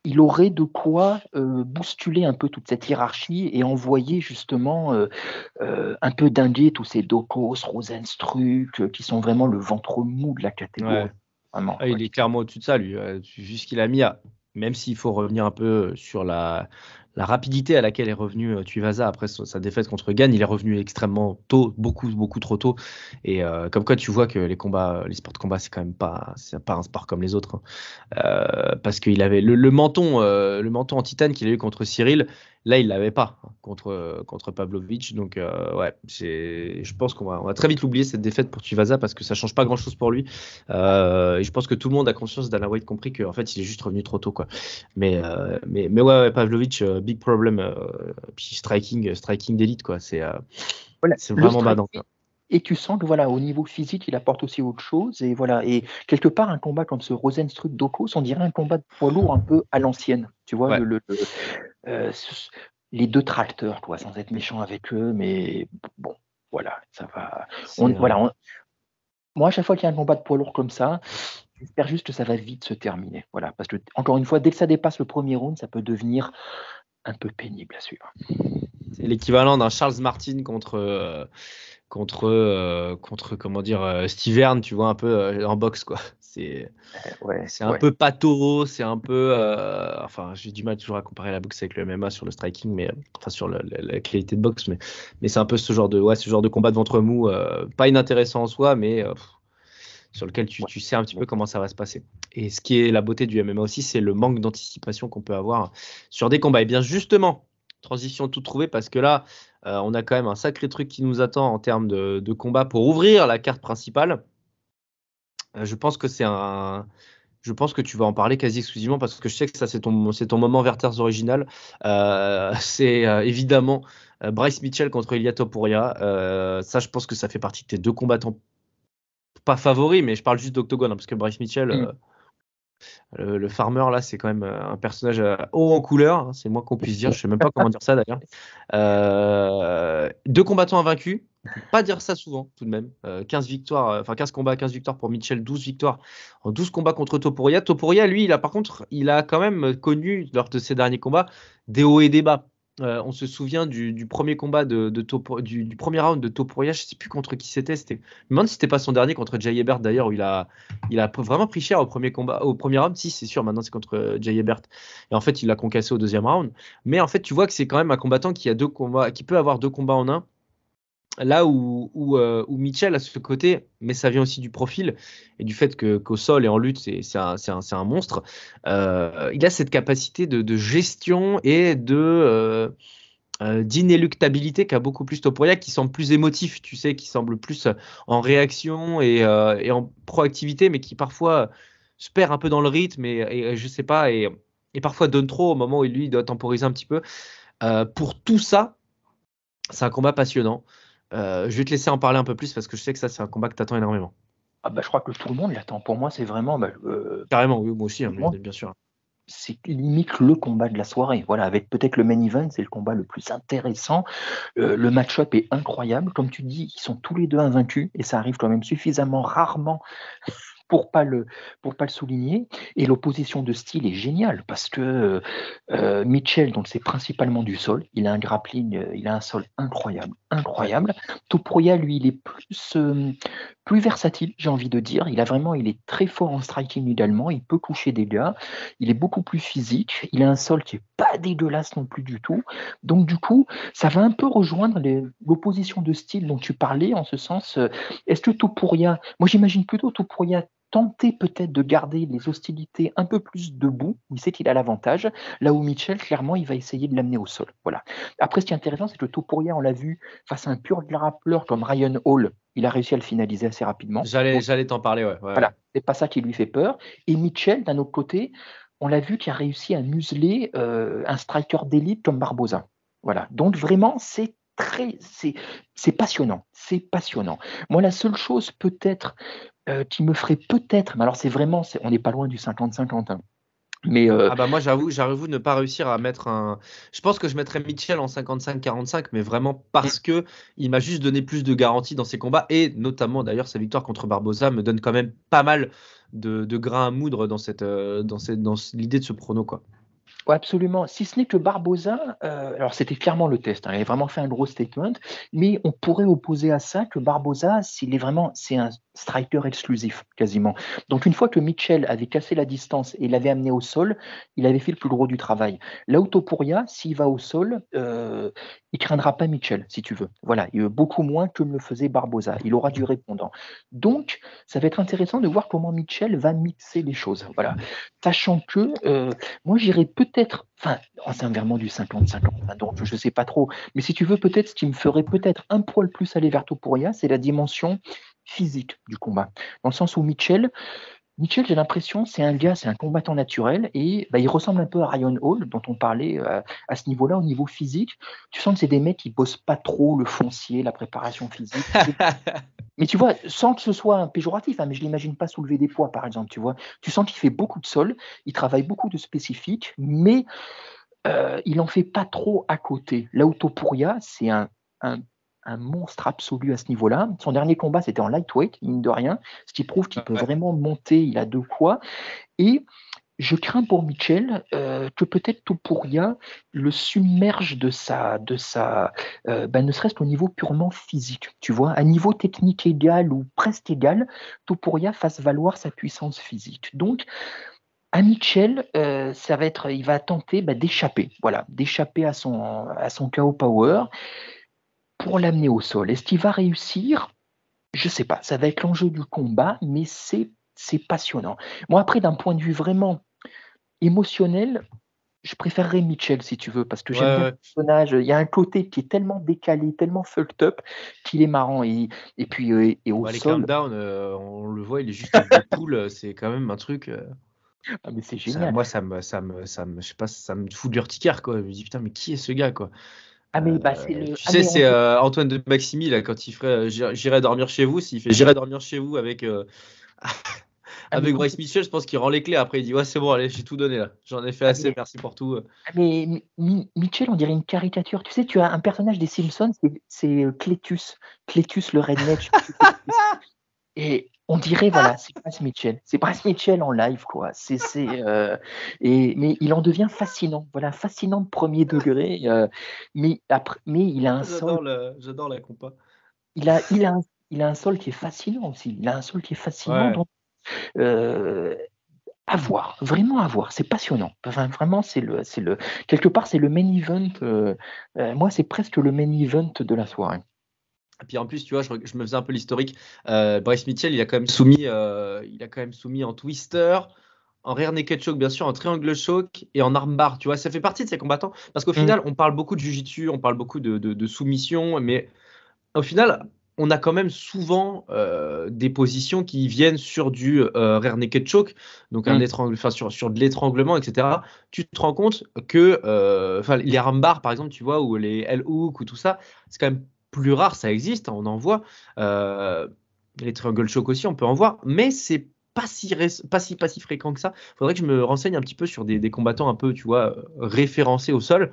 Il aurait de quoi euh, bousculer un peu toute cette hiérarchie et envoyer justement euh, euh, un peu dinguer tous ces Dokos, Rosenstruck, qui sont vraiment le ventre mou de la catégorie. Ouais. Vraiment. Ah, il est clairement au-dessus de ça, lui. Vu ce qu'il a mis, à... même s'il faut revenir un peu sur la, la rapidité à laquelle est revenu euh, Tuivasa après sa défaite contre Gann, il est revenu extrêmement tôt, beaucoup, beaucoup trop tôt. Et euh, comme quoi, tu vois que les combats, les sports de combat, c'est quand même pas, c'est pas un sport comme les autres. hein. Euh, parce qu'il avait le, le menton, euh, le menton en titane qu'il a eu contre Cyril. Là, il l'avait pas hein, contre, contre Pavlovich. Donc, euh, ouais, c'est- je pense qu'on va, on va très vite l'oublier cette défaite pour Tuivasa parce que ça change pas grand chose pour lui. Euh, et je pense que tout le monde a conscience, Dana White compris, qu'en fait, il est juste revenu trop tôt. Quoi. Mais, euh, mais, mais ouais, ouais, Pavlovich, euh, big problem. euh, puis striking, striking d'élite, quoi. C'est euh, Voilà, vraiment badant. quoi. Et tu sens que voilà, au niveau physique, il apporte aussi autre chose. Et voilà, et quelque part, un combat comme ce Rosenstruck Dokos, on dirait un combat de poids lourd un peu à l'ancienne. Tu vois, Ouais. le, le- le- euh, les deux tracteurs, quoi, sans être méchant avec eux, mais bon, voilà, ça va. On- voilà, on- Moi, à chaque fois qu'il y a un combat de poids lourd comme ça, j'espère juste que ça va vite se terminer. Voilà, parce que encore une fois, dès que ça dépasse le premier round, ça peut devenir un peu pénible à suivre. C'est l'équivalent d'un Charles Martin contre, euh, contre, euh, contre comment dire, euh, tu vois, un peu euh, en boxe, quoi. C'est Ouais, c'est un ouais. peu pato, c'est un peu. euh, enfin, j'ai du mal toujours à comparer la boxe avec le MMA sur le striking, mais enfin sur le- la, la qualité de boxe, mais, mais c'est un peu ce genre de, ouais, ce genre de combat de ventre mou, pas inintéressant en soi, mais pff, sur lequel tu, tu sais un petit peu comment ça va se passer. Et ce qui est la beauté du MMA aussi, c'est le manque d'anticipation qu'on peut avoir sur des combats. Et bien justement, transition tout trouvée, parce que là, euh, on a quand même un sacré truc qui nous attend en termes de, de combat pour ouvrir la carte principale. Euh, je pense que c'est un. Je pense que tu vas en parler quasi exclusivement parce que je sais que ça, c'est ton, c'est ton moment Verters original. Euh, c'est évidemment Bryce Mitchell contre Ilia Topuria. Ça, je pense que ça fait partie de tes deux combattants, pas favoris, mais je parle juste d'Octogone, hein, parce que Bryce Mitchell, Mm. Euh, le, farmer là, c'est quand même euh, un personnage euh, haut en couleur, hein, c'est moins qu'on puisse dire. Je sais même pas comment dire ça d'ailleurs. Euh, deux combattants invaincus, pas dire ça souvent tout de même. 15 victoires, enfin 15 combats, 15 victoires pour Mitchell, 12 victoires en 12 combats contre Topuria. Topuria, lui, il a par contre, il a quand même connu lors de ses derniers combats des hauts et des bas. Euh, on se souvient du, premier combat de, du, premier round de Topuria, je ne sais plus contre qui c'était. C'était, je me demande si c'était pas son dernier contre Jay Ebert d'ailleurs où il a, vraiment pris cher au premier combat, au premier round. Si c'est sûr, maintenant c'est contre euh, Jay Ebert. Et en fait, il l'a concassé au deuxième round. Mais en fait, tu vois que c'est quand même un combattant qui a deux combats, qui peut avoir deux combats en un là où, euh, où, Mitchell a ce côté, mais ça vient aussi du profil et du fait qu'au sol et en lutte, c'est un, un, monstre, euh, il a cette capacité de, gestion et de euh, d'inéluctabilité qu'a beaucoup plus Topuria, qui semble plus émotif, tu sais, qui semble plus en réaction et, et, en proactivité, mais qui parfois se perd un peu dans le rythme et, et je sais pas, et, et, parfois donne trop au moment où lui il doit temporiser un petit peu. pour tout ça, c'est un combat passionnant. Euh, je vais te laisser en parler un peu plus parce que je sais que ça, c'est un combat que tu attends énormément. Ah bah, je crois que tout le monde l'attend. Pour moi, c'est vraiment. Bah, euh, Carrément, oui, moi aussi, hein, bien sûr. C'est limite le combat de la soirée. Voilà, avec peut-être le main event, c'est le combat le plus intéressant. Euh, le match-up est incroyable. Comme tu dis, ils sont tous les deux invaincus et ça arrive quand même suffisamment rarement pour pas le pour pas le souligner. Et l'opposition de style est géniale parce que euh, Mitchell, donc c'est principalement du sol. Il a un grappling, euh, il a un sol incroyable, incroyable. Topuria, lui, il est plus euh, plus versatile, j'ai envie de dire. Il a vraiment, il est très fort en striking également. Il peut coucher des gars. Il est beaucoup plus physique. Il a un sol qui est pas dégueulasse non plus du tout. Donc du coup, ça va un peu rejoindre l'opposition de style dont tu parlais en ce sens. Est-ce que Topuria, moi j'imagine plutôt Topuria tenter peut-être de garder les hostilités un peu plus debout. Il sait qu'il a l'avantage. Là où Mitchell, clairement, il va essayer de l'amener au sol. Voilà. Après, ce qui est intéressant, c'est que Topuria, on l'a vu face à un pur grappleur comme Ryan Hall, il a réussi à le finaliser assez rapidement. J'allais, j'allais t'en parler, ouais. Voilà. C'est pas ça qui lui fait peur. Et Mitchell, d'un autre côté, on l'a vu qui a réussi à museler euh, un striker d'élite comme Barbosa. Voilà. Donc vraiment, c'est très, c'est, passionnant, c'est passionnant. Moi, la seule chose peut-être euh, qui me ferait peut-être, mais alors c'est vraiment, on n'est pas loin du 50-50. Hein. Mais euh, ah bah moi j'avoue, j'avoue ne pas réussir à mettre un. Je pense que je mettrais Mitchell en 55-45, mais vraiment parce mm. que il m'a juste donné plus de garanties dans ses combats et notamment d'ailleurs sa victoire contre Barbosa me donne quand même pas mal de, de grains à moudre dans cette, euh, dans cette, dans l'idée de ce prono quoi. Absolument. Si ce n'est que Barbosa, euh, alors c'était clairement le test, hein, il avait vraiment fait un gros statement, mais on pourrait opposer à ça que Barbosa, s'il est vraiment, c'est un striker exclusif quasiment. Donc une fois que Mitchell avait cassé la distance et l'avait amené au sol, il avait fait le plus gros du travail. Là où Topuria, s'il va au sol, euh, il craindra pas Mitchell, si tu veux. Voilà, il beaucoup moins que le faisait Barbosa. Il aura du répondant. Donc, ça va être intéressant de voir comment Mitchell va mixer les choses. Voilà, sachant que euh, moi j'irais peut-être, enfin, oh, c'est un verment du 50-50, donc je sais pas trop. Mais si tu veux, peut-être ce qui me ferait peut-être un poil plus aller vers Topuria, c'est la dimension physique du combat. Dans le sens où Mitchell, Mitchell, j'ai l'impression, c'est un gars, c'est un combattant naturel et bah, il ressemble un peu à Ryan Hall, dont on parlait euh, à ce niveau-là, au niveau physique. Tu sens que c'est des mecs qui bossent pas trop le foncier, la préparation physique. mais tu vois, sans que ce soit un péjoratif, hein, mais je l'imagine pas soulever des poids, par exemple, tu vois. Tu sens qu'il fait beaucoup de sol, il travaille beaucoup de spécifiques, mais euh, il en fait pas trop à côté. Là où Topuria, c'est un, un un monstre absolu à ce niveau-là. Son dernier combat, c'était en lightweight, mine de rien, ce qui prouve qu'il peut vraiment monter, il a deux quoi. Et je crains pour Mitchell euh, que peut-être Topuria le submerge de sa, de sa, euh, ben, ne serait-ce qu'au niveau purement physique, tu vois, à niveau technique égal ou presque égal, Topuria fasse valoir sa puissance physique. Donc, à Mitchell, euh, ça va être, il va tenter ben, d'échapper, voilà, d'échapper à son, à son KO power pour l'amener au sol. Est-ce qu'il va réussir? Je ne sais pas. Ça va être l'enjeu du combat, mais c'est passionnant. Moi, après, d'un point de vue vraiment émotionnel, je préférerais Mitchell si tu veux, parce que j'aime bien le personnage. Il y a un côté qui est tellement décalé, tellement fucked up, qu'il est marrant. Et, et puis, euh, et au sol. Down, euh, on le voit, il est juste une poule. C'est quand même un truc. Euh, ah, mais c'est génial. moi, ça me, ça me, ça me, je sais pas, ça me fout de l'urticaire, quoi. Je me dis, putain, mais qui est ce gars, quoi? Ah mais bah, c'est le. Tu ah, sais, c'est euh, Antoine de Maximi là quand il ferait euh, j'irai dormir chez vous, s'il fait j'irai dormir chez vous avec euh, Avec Bryce Mitchell, je pense qu'il rend les clés. Après, il dit Ouais, c'est bon, allez, j'ai tout donné là. J'en ai fait assez, merci pour tout. Ah, mais Mitchell, on dirait une caricature. Tu sais, tu as un personnage des Simpsons, c'est Cletus. Cletus, le redneck. et on dirait, voilà, c'est Bryce Mitchell. C'est Bryce Mitchell en live, quoi. C'est, euh, et, mais il en devient fascinant. Voilà, fascinant de premier degré. Euh, mais, après, mais il a un sol. J'adore la compa. Il a, il, a un, il a un sol qui est fascinant aussi. Il a un sol qui est fascinant. Euh, à voir, vraiment à voir, c'est passionnant. Enfin, vraiment, c'est le, c'est le, quelque part, c'est le main event. Euh, moi, c'est presque le main event de la soirée. Et puis en plus, tu vois, je, me faisais un peu l'historique. Bryce Mitchell, il a quand même soumis, il a quand même soumis en twister, en rear naked choke, bien sûr, en triangle choke et en armbar. Tu vois, ça fait partie de ces combattants. Parce qu'au mm. final, on parle beaucoup de jujitsu, on parle beaucoup de, de soumission, mais au final, on a quand même souvent euh, des positions qui viennent sur du euh, rear naked choke, donc un mm. enfin sur, sur de l'étranglement, etc. Tu te rends compte que euh, enfin les armbar par exemple, tu vois, ou les L-hook ou tout ça, c'est quand même plus rare, ça existe, on en voit. les triangle choke aussi, on peut en voir, mais c'est pas si, pas si, pas si fréquent que ça. Il faudrait que je me renseigne un petit peu sur des, des combattants un peu, tu vois, référencés au sol.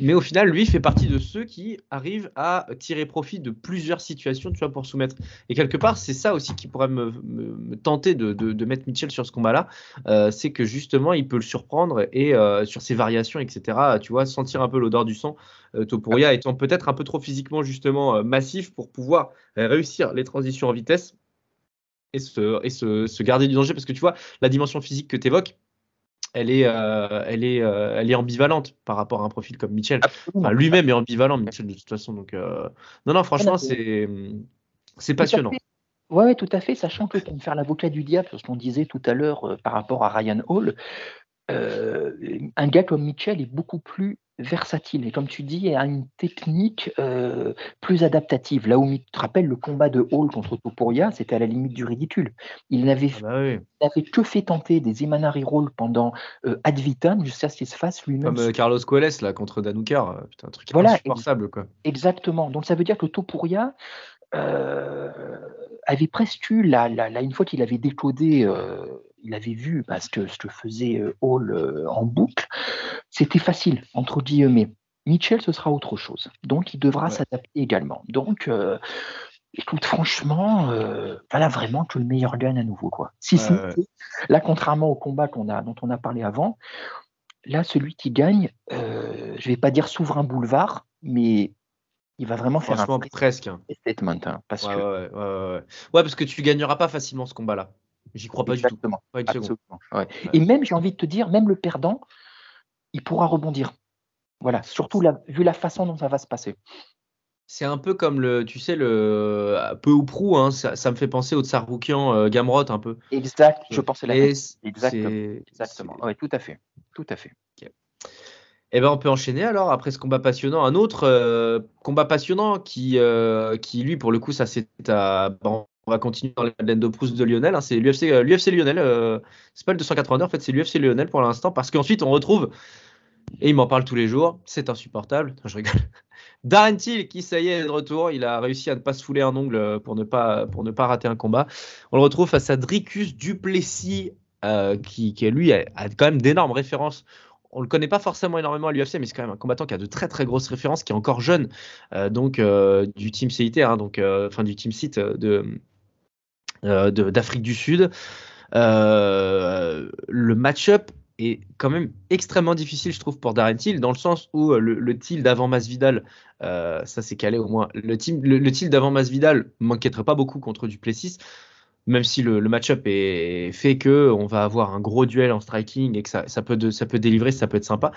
Mais au final, lui fait partie de ceux qui arrivent à tirer profit de plusieurs situations tu vois, pour soumettre. Et quelque part, c'est ça aussi qui pourrait me, tenter de, mettre Mitchell sur ce combat-là. Euh, c'est que justement, il peut le surprendre et euh, sur ses variations, etc., tu vois, sentir un peu l'odeur du sang. Euh, Topuria étant peut-être un peu trop physiquement, justement, massif pour pouvoir réussir les transitions en vitesse et se, et se garder du danger. Parce que tu vois, la dimension physique que tu évoques, elle est, euh, elle, est, euh, elle est ambivalente par rapport à un profil comme Mitchell. lui-même est ambivalent, Mitchell, de toute façon. Donc, euh, Non, non, franchement, c'est, c'est passionnant. Oui, tout à fait, sachant que pour me faire l'avocat du diable, sur ce qu'on disait tout à l'heure par rapport à Ryan Hall, un gars comme Mitchell est beaucoup plus versatile et comme tu dis, a une technique euh, plus adaptative. Là où tu te rappelles le combat de Hall contre Topuria, c'était à la limite du ridicule. Il n'avait ah bah que fait tenter des Emanari Roll pendant euh, ad vitam jusqu'à ce qu'il se fasse lui-même. Comme euh, Carlos Coelho là contre Danukar, un truc voilà, insupportable quoi. Exactement. Donc ça veut dire que Topuria avait presque eu, la, une fois qu'il avait décodé il avait vu bah, ce, que, faisait euh, Hall euh, en boucle, c'était facile, entre guillemets. Mitchell, ce sera autre chose. Donc, il devra s'adapter également. Donc, euh, écoute, franchement, voilà vraiment que le meilleur gagne à nouveau. Quoi. Si, là, contrairement au combat qu'on a, dont on a parlé avant, là, celui qui gagne, je ne vais pas dire souverain boulevard, mais il va vraiment faire un presque statement. Hein, parce que... ouais, parce que tu gagneras pas facilement ce combat-là. J'y crois pas du tout. Et même, j'ai envie de te dire, même le perdant, il pourra rebondir. Voilà, surtout vu la façon dont ça va se passer. C'est un peu comme le, tu sais, le peu ou prou, hein, ça, me fait penser au Tsaroukian euh, Gamrot un peu. Exact, je pensais la. Exactement, exactement. Oui, tout à fait, tout à fait. Eh ben, on peut enchaîner alors après ce combat passionnant. Un autre euh, combat passionnant qui, euh, qui, lui, pour le coup, ça c'est à on va continuer dans la laine de Proust de Lionel. Hein. c'est l'UFC, euh, l'UFC Lionel. Euh, c'est pas le 282, en fait, c'est l'UFC Lionel pour l'instant. Parce qu'ensuite, on retrouve, et il m'en parle tous les jours, c'est insupportable. Je rigole. Darren Till, qui ça y est, est de retour. Il a réussi à ne pas se fouler un ongle pour ne pas, pour ne pas rater un combat. On le retrouve face à Dricus Duplessis, qui, qui, lui, a, quand même d'énormes références on le connaît pas forcément énormément à l'UFC, mais c'est quand même un combattant qui a de très très grosses références, qui est encore jeune, donc du team CIT, hein, donc enfin du team site de euh, d'Afrique du Sud. Euh, le match-up est quand même extrêmement difficile, je trouve, pour Darren Till, dans le sens où euh, le, le Till d'avant Masvidal, ça c'est calé au moins, le, team, le, Till d'avant Masvidal m'inquiéterait pas beaucoup contre Duplessis, même si le, match-up est fait que on va avoir un gros duel en striking et que ça, peut, délivrer, ça peut être sympa.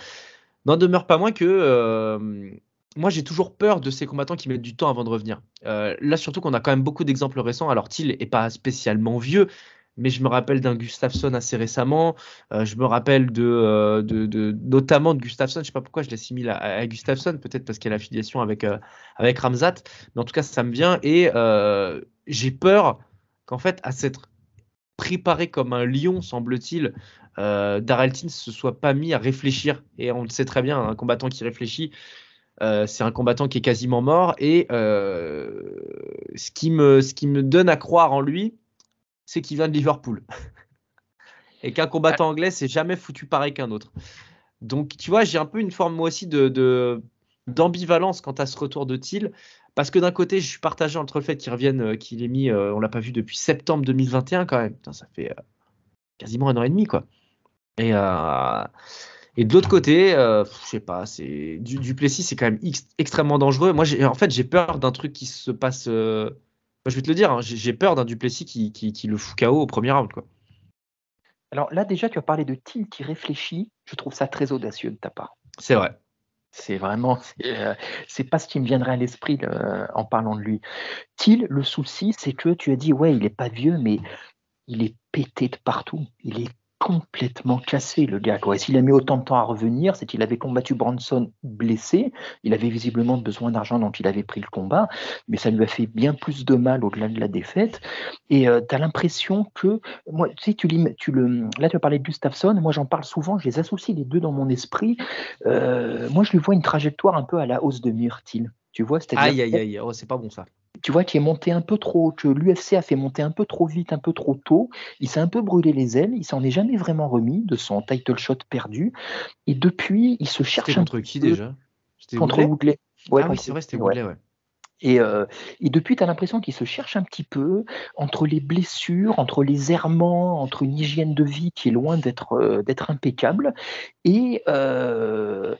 N'en demeure pas moins que moi, j'ai toujours peur de ces combattants qui mettent du temps avant de revenir. Euh, là, surtout qu'on a quand même beaucoup d'exemples récents. Alors, Thiel n'est pas spécialement vieux, mais je me rappelle d'un Gustafsson assez récemment. Euh, je me rappelle euh, de, notamment de Gustafsson. Je ne sais pas pourquoi je l'assimile à, à Gustafsson, peut-être parce qu'il a l'affiliation avec, avec Ramzat. Mais en tout cas, ça me vient. Et j'ai peur qu'en fait, à s'être préparé comme un lion, semble-t-il, euh, Darrelton se soit pas mis à réfléchir. Et on le sait très bien, un combattant qui réfléchit, euh, c'est un combattant qui est quasiment mort et euh, ce, qui me, ce qui me donne à croire en lui, c'est qu'il vient de Liverpool. Et qu'un combattant anglais, c'est jamais foutu pareil qu'un autre. Donc, tu vois, j'ai un peu une forme, moi aussi, de, d'ambivalence quant à ce retour de Thiel. Parce que d'un côté, je suis partagé entre le fait qu'il revienne, euh, qu'il ait mis, euh, on l'a pas vu depuis septembre 2021 quand même. ça fait euh, quasiment un an et demi, quoi. Et, et de l'autre côté, je sais pas, c'est du, Duplessis, c'est quand même extrêmement dangereux. Moi, en fait, j'ai peur d'un truc qui se passe. je vais te le dire, hein, j'ai peur d'un Duplessis qui, qui, le fout KO au premier round, quoi. Alors là, déjà, tu as parlé de Thiel qui réfléchit. Je trouve ça très audacieux de ta part. C'est vrai. C'est vraiment, euh, c'est pas ce qui me viendrait à l'esprit en parlant de lui. Thiel, le souci, c'est que tu as dit, ouais, il est pas vieux, mais il est pété de partout. Il est complètement cassé, le gars. Quoi. Et s'il a mis autant de temps à revenir, c'est qu'il avait combattu Branson blessé. Il avait visiblement besoin d'argent dont il avait pris le combat, mais ça lui a fait bien plus de mal au-delà de la défaite. Et euh, tu as l'impression que, moi, tu sais, tu, tu le, là, tu as parlé de Gustafsson, moi j'en parle souvent, je les associe les deux dans mon esprit. Euh, moi, je lui vois une trajectoire un peu à la hausse de Myrtil. Tu vois, c'est-à-dire. Aïe, aïe, aïe, oh, c'est pas bon ça tu vois, qui est monté un peu trop, que l'UFC a fait monter un peu trop vite, un peu trop tôt. Il s'est un peu brûlé les ailes, il s'en est jamais vraiment remis de son title shot perdu. Et depuis, il se cherche. C'était contre qui déjà? Contre Woodley? Ouais, ah oui, c'est vrai, c'était Woodley, ouais. Et, euh, et, depuis, tu as l'impression qu'il se cherche un petit peu entre les blessures, entre les errements, entre une hygiène de vie qui est loin d'être euh, d'être impeccable. Et, euh,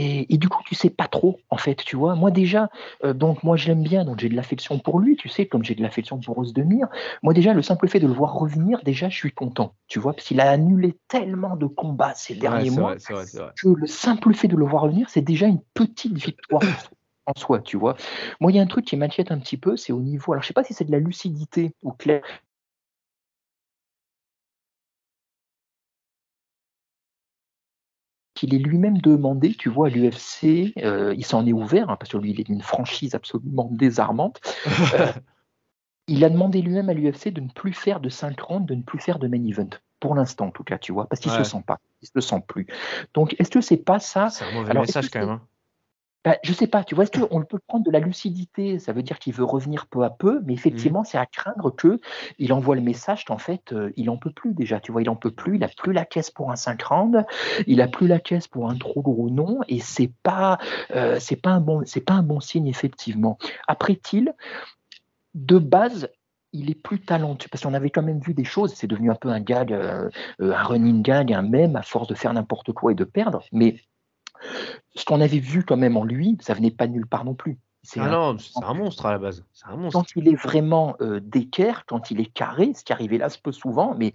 et, du coup, tu sais pas trop, en fait, tu vois. Moi déjà, euh, donc moi je l'aime bien, donc j'ai de l'affection pour lui, tu sais, comme j'ai de l'affection pour Osdemir. Moi déjà, le simple fait de le voir revenir, déjà, je suis content, tu vois, parce qu'il a annulé tellement de combats ces derniers mois que le simple fait de le voir revenir, c'est déjà une petite victoire. en soi, tu vois. Moi, il y a un truc qui m'inquiète un petit peu, c'est au niveau. Alors, je sais pas si c'est de la lucidité ou clair, qu'il est lui-même demandé, tu vois, à l'UFC, euh, il s'en est ouvert, hein, parce que lui, il est une franchise absolument désarmante. Euh, il a demandé lui-même à l'UFC de ne plus faire de 5 rounds, de ne plus faire de main event. Pour l'instant, en tout cas, tu vois, parce qu'il ne se sent pas, il se sent plus. Donc, est-ce que c'est pas ça C'est un mauvais message quand même. Hein. Bah, je sais pas, tu vois, est-ce qu'on peut prendre de la lucidité? Ça veut dire qu'il veut revenir peu à peu, mais effectivement, mmh. c'est à craindre que il envoie le message qu'en fait, euh, il en peut plus déjà. Tu vois, il en peut plus, il a plus la caisse pour un 5 rounds, il a plus la caisse pour un trop gros nom, et c'est pas, euh, c'est pas un bon, c'est pas un bon signe effectivement. Après-il, de base, il est plus talentueux parce qu'on avait quand même vu des choses. C'est devenu un peu un gag, euh, un running gag, un mème à force de faire n'importe quoi et de perdre, mais ce qu'on avait vu quand même en lui, ça venait pas nulle part non plus. C'est ah non, c'est un monstre à la base. Un monstre. Quand il est vraiment euh, d'équerre, quand il est carré, ce qui arrivait là peu souvent, mais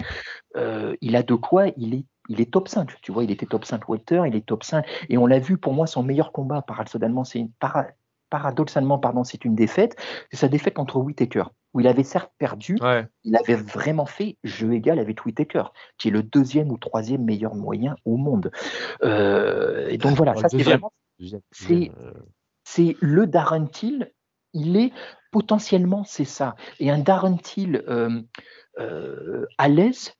euh, il a de quoi, il est, il est top 5. Tu vois, il était top 5 welter, il est top 5. Et on l'a vu, pour moi, son meilleur combat, paradoxalement, c'est para, paradoxalement, pardon, c'est une défaite. C'est sa défaite contre Whitaker où il avait certes perdu, il avait vraiment fait jeu égal avec Whitaker, qui est le deuxième ou troisième meilleur moyen au monde. Euh, et donc voilà, ça c'est vraiment. C'est le Darren Till, il est potentiellement, c'est ça. Et un Darren Till euh, euh, à l'aise,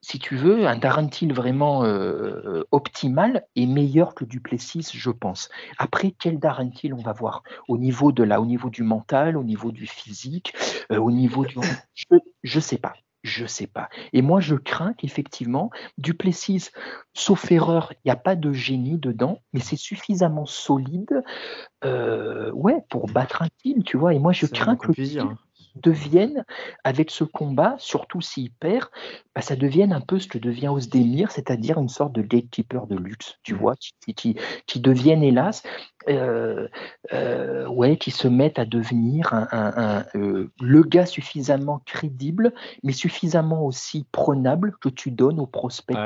si tu veux, un Darantil vraiment euh, optimal est meilleur que Duplessis, je pense. Après, quel Darantil on va voir? Au niveau de là, au niveau du mental, au niveau du physique, euh, au niveau du, je ne sais pas. Je sais pas. Et moi, je crains qu'effectivement, Duplessis, sauf erreur, il n'y a pas de génie dedans, mais c'est suffisamment solide, euh, ouais, pour battre un team, tu vois. Et moi, je crains que devienne, avec ce combat, surtout s'il perd, bah, ça devienne un peu ce que devient Osdemir, c'est-à-dire une sorte de gatekeeper de luxe, tu mmh. vois, qui, qui, qui deviennent, hélas, euh, euh, ouais, qui se mettent à devenir un, euh, le gars suffisamment crédible, mais suffisamment aussi prenable que tu donnes aux prospects.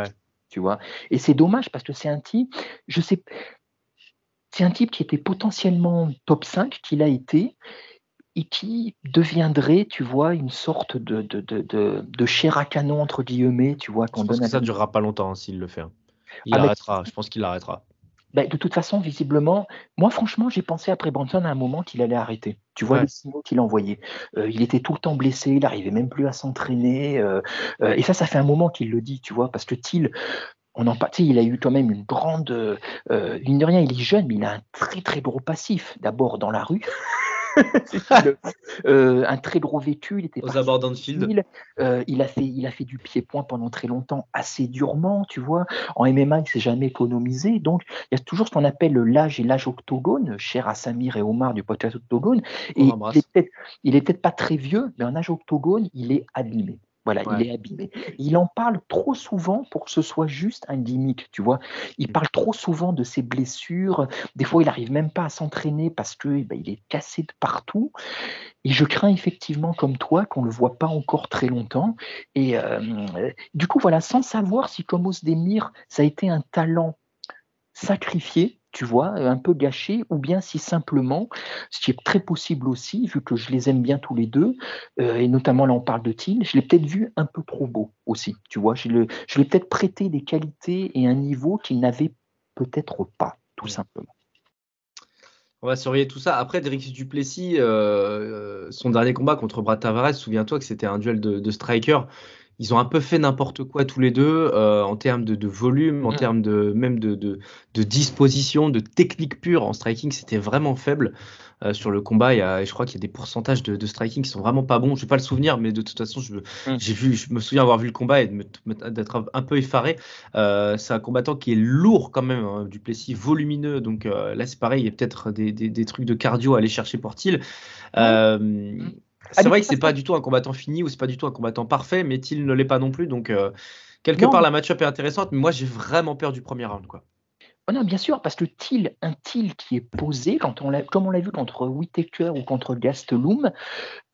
Tu vois Et c'est dommage parce que c'est un type, je sais, c'est un type qui était potentiellement top 5, qu'il a été, et qui deviendrait, tu vois, une sorte de, de, de, de, chair à canon, entre guillemets, tu vois. Je pense que ça ne durera pas longtemps hein, s'il le fait. Hein. Il ah, arrêtera, je pense qu'il arrêtera. Ben, de toute façon, visiblement, moi franchement, j'ai pensé après Branson à un moment qu'il allait arrêter. Tu vois les signaux qu'il envoyait. Euh, il était tout le temps blessé, il n'arrivait même plus à s'entraîner. Euh, euh, et ça, ça fait un moment qu'il le dit, tu vois, parce que Thiel, on en il a eu quand même une grande. ligne de rien, il est jeune, mais il a un très très gros passif. D'abord dans la rue. euh, un très gros vécu, il était aux abords d'Anfield. Euh, il a fait, il a fait du pied-point pendant très longtemps, assez durement, tu vois. En MMA, il s'est jamais économisé, donc il y a toujours ce qu'on appelle l'âge et l'âge octogone, cher à Samir et Omar du podcast octogone. Et il est peut-être pas très vieux, mais en âge octogone, il est abîmé. Voilà, il est abîmé. Il en parle trop souvent pour que ce soit juste un gimmick, tu vois. Il mm. parle trop souvent de ses blessures. Des fois, il n'arrive même pas à s'entraîner parce que eh ben, il est cassé de partout. Et je crains effectivement, comme toi, qu'on ne le voit pas encore très longtemps. Et euh, du coup, voilà, sans savoir si comme Demir, ça a été un talent sacrifié, tu vois, un peu gâché, ou bien si simplement, ce qui est très possible aussi, vu que je les aime bien tous les deux, euh, et notamment là on parle de Thiel, je l'ai peut-être vu un peu trop beau aussi, tu vois, je l'ai peut-être prêté des qualités et un niveau qu'il n'avait peut-être pas, tout simplement. On va surveiller tout ça. Après, Derek Duplessis, euh, euh, son dernier combat contre Brad Tavares, souviens-toi que c'était un duel de, de striker ils ont un peu fait n'importe quoi tous les deux euh, en termes de, volume, en mm. termes de même de, de, disposition, de technique pure en striking, c'était vraiment faible. Euh, sur le combat, il y a, je crois qu'il y a des pourcentages de, striking qui sont vraiment pas bons. Je vais pas le souvenir, mais de toute façon, je, mm. j'ai vu, je me souviens avoir vu le combat et d'être un peu effaré. Euh, c'est un combattant qui est lourd quand même, hein, du Plessis volumineux. Donc là, c'est pareil, il y a peut-être des, des, trucs de cardio à aller chercher pour Thiel. Mm. C'est vrai que c'est pas du tout un combattant fini ou c'est pas du tout un combattant parfait, mais il ne l'est pas non plus. Donc, euh, quelque part, la match-up est intéressante, mais moi, j'ai vraiment peur du premier round. Quoi. Non, bien sûr, parce que Thiel, un Thiel qui est posé, quand on comme on l'a vu contre Whitaker ou contre Gastelum,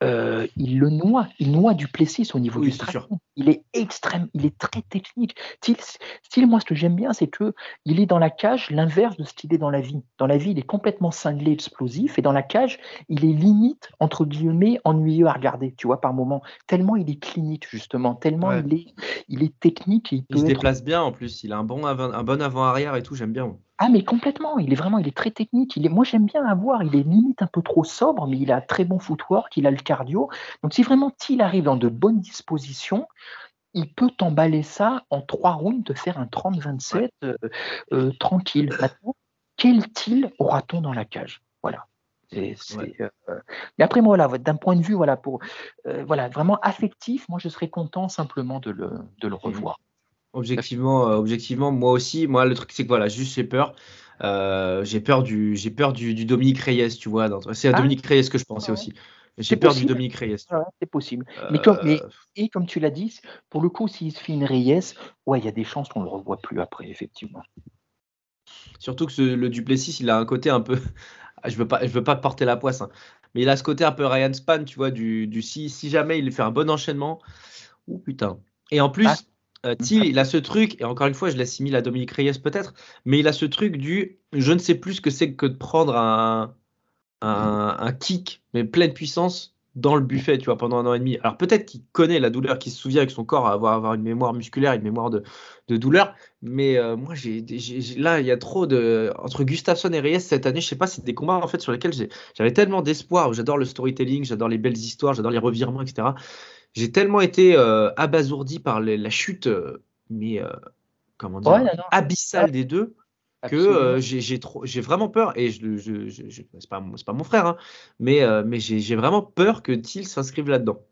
euh, il le noie, il noie du Plessis au niveau du striking. Il est extrême, il est très technique. Thiel, moi, ce que j'aime bien, c'est que il est dans la cage l'inverse de ce qu'il est dans la vie. Dans la vie, il est complètement cinglé, explosif, et dans la cage, il est limite entre guillemets ennuyeux à regarder, tu vois, par moment. Tellement il est clinique justement, tellement il est, il est technique. il, il se déplace bien en plus. Il a un bon avant, un bon avant arrière et tout. J'aime bien. Ah mais complètement, il est vraiment, il est très technique. Il est, moi j'aime bien avoir, il est limite un peu trop sobre, mais il a très bon footwork, il a le cardio. Donc si vraiment il arrive dans de bonnes dispositions, il peut t'emballer ça en trois rounds, de faire un 30-27 euh, euh, tranquille. Maintenant, quel til aura-t-on dans la cage? Voilà. Euh, mais après, moi, voilà, d'un point de vue, voilà, pour, voilà, vraiment affectif, moi, je serais content simplement de le, de le revoir. Objectivement, euh, objectivement, moi aussi, moi le truc c'est que voilà, juste j'ai peur. Euh, j'ai peur du j'ai peur du, Dominique Reyes, tu vois. C'est à ah. Dominique Reyes que je pensais aussi. J'ai peur du Dominique Reyes. c'est possible. Mais comme, mais, euh, et comme tu l'as dit, pour le coup, s'il se fait une Reyes, ouais, il y a des chances qu'on le revoie plus après, effectivement. Surtout que le Duplessis, il a un côté un peu. je veux pas, je veux pas porter la poisse, hein, mais il a ce côté un peu Ryan Span, tu vois, du, du si, si jamais il fait un bon enchaînement. Ouh putain. Et en plus, ah. Euh, il a ce truc, et encore une fois, je l'assimile à Dominique Reyes peut-être, mais il a ce truc du je ne sais plus ce que c'est que de prendre un, un, kick, mais pleine puissance, dans le buffet, tu vois, pendant un an et demi. Alors peut-être qu'il connaît la douleur, qu'il se souvient avec son corps à avoir, avoir une mémoire musculaire, une mémoire de, de douleur, mais euh, moi, j'ai, là, il y a trop de. Entre Gustafsson et Reyes cette année, je sais pas, c'est des combats en fait sur lesquels j'avais tellement d'espoir. J'adore le storytelling, j'adore les belles histoires, j'adore les revirements, etc j'ai tellement été euh, abasourdi par la chute, euh, mais euh, comment dire, abyssale des deux, que j'ai vraiment peur. Et je, je, je, c'est pas, pas, mon frère, hein, mais, mais j'ai vraiment peur que Thiel s'inscrive là-dedans.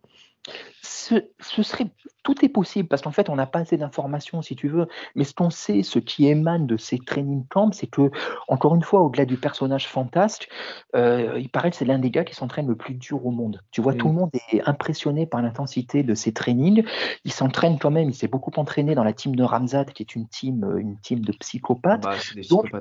Ce, ce, serait tout est possible parce qu'en fait, on n'a pas assez d'informations, si tu veux. Mais ce qu'on sait, ce qui émane de ces training camps, c'est que, encore une fois, au-delà du personnage fantasque, euh, il paraît que c'est l'un des gars qui s'entraîne le plus dur au monde. Tu vois, tout le monde est impressionné par l'intensité de ses trainings. Il s'entraîne quand même, il s'est beaucoup entraîné dans la team de Ramzat, qui est une team, euh, une team de psychopathes. Bah, Donc,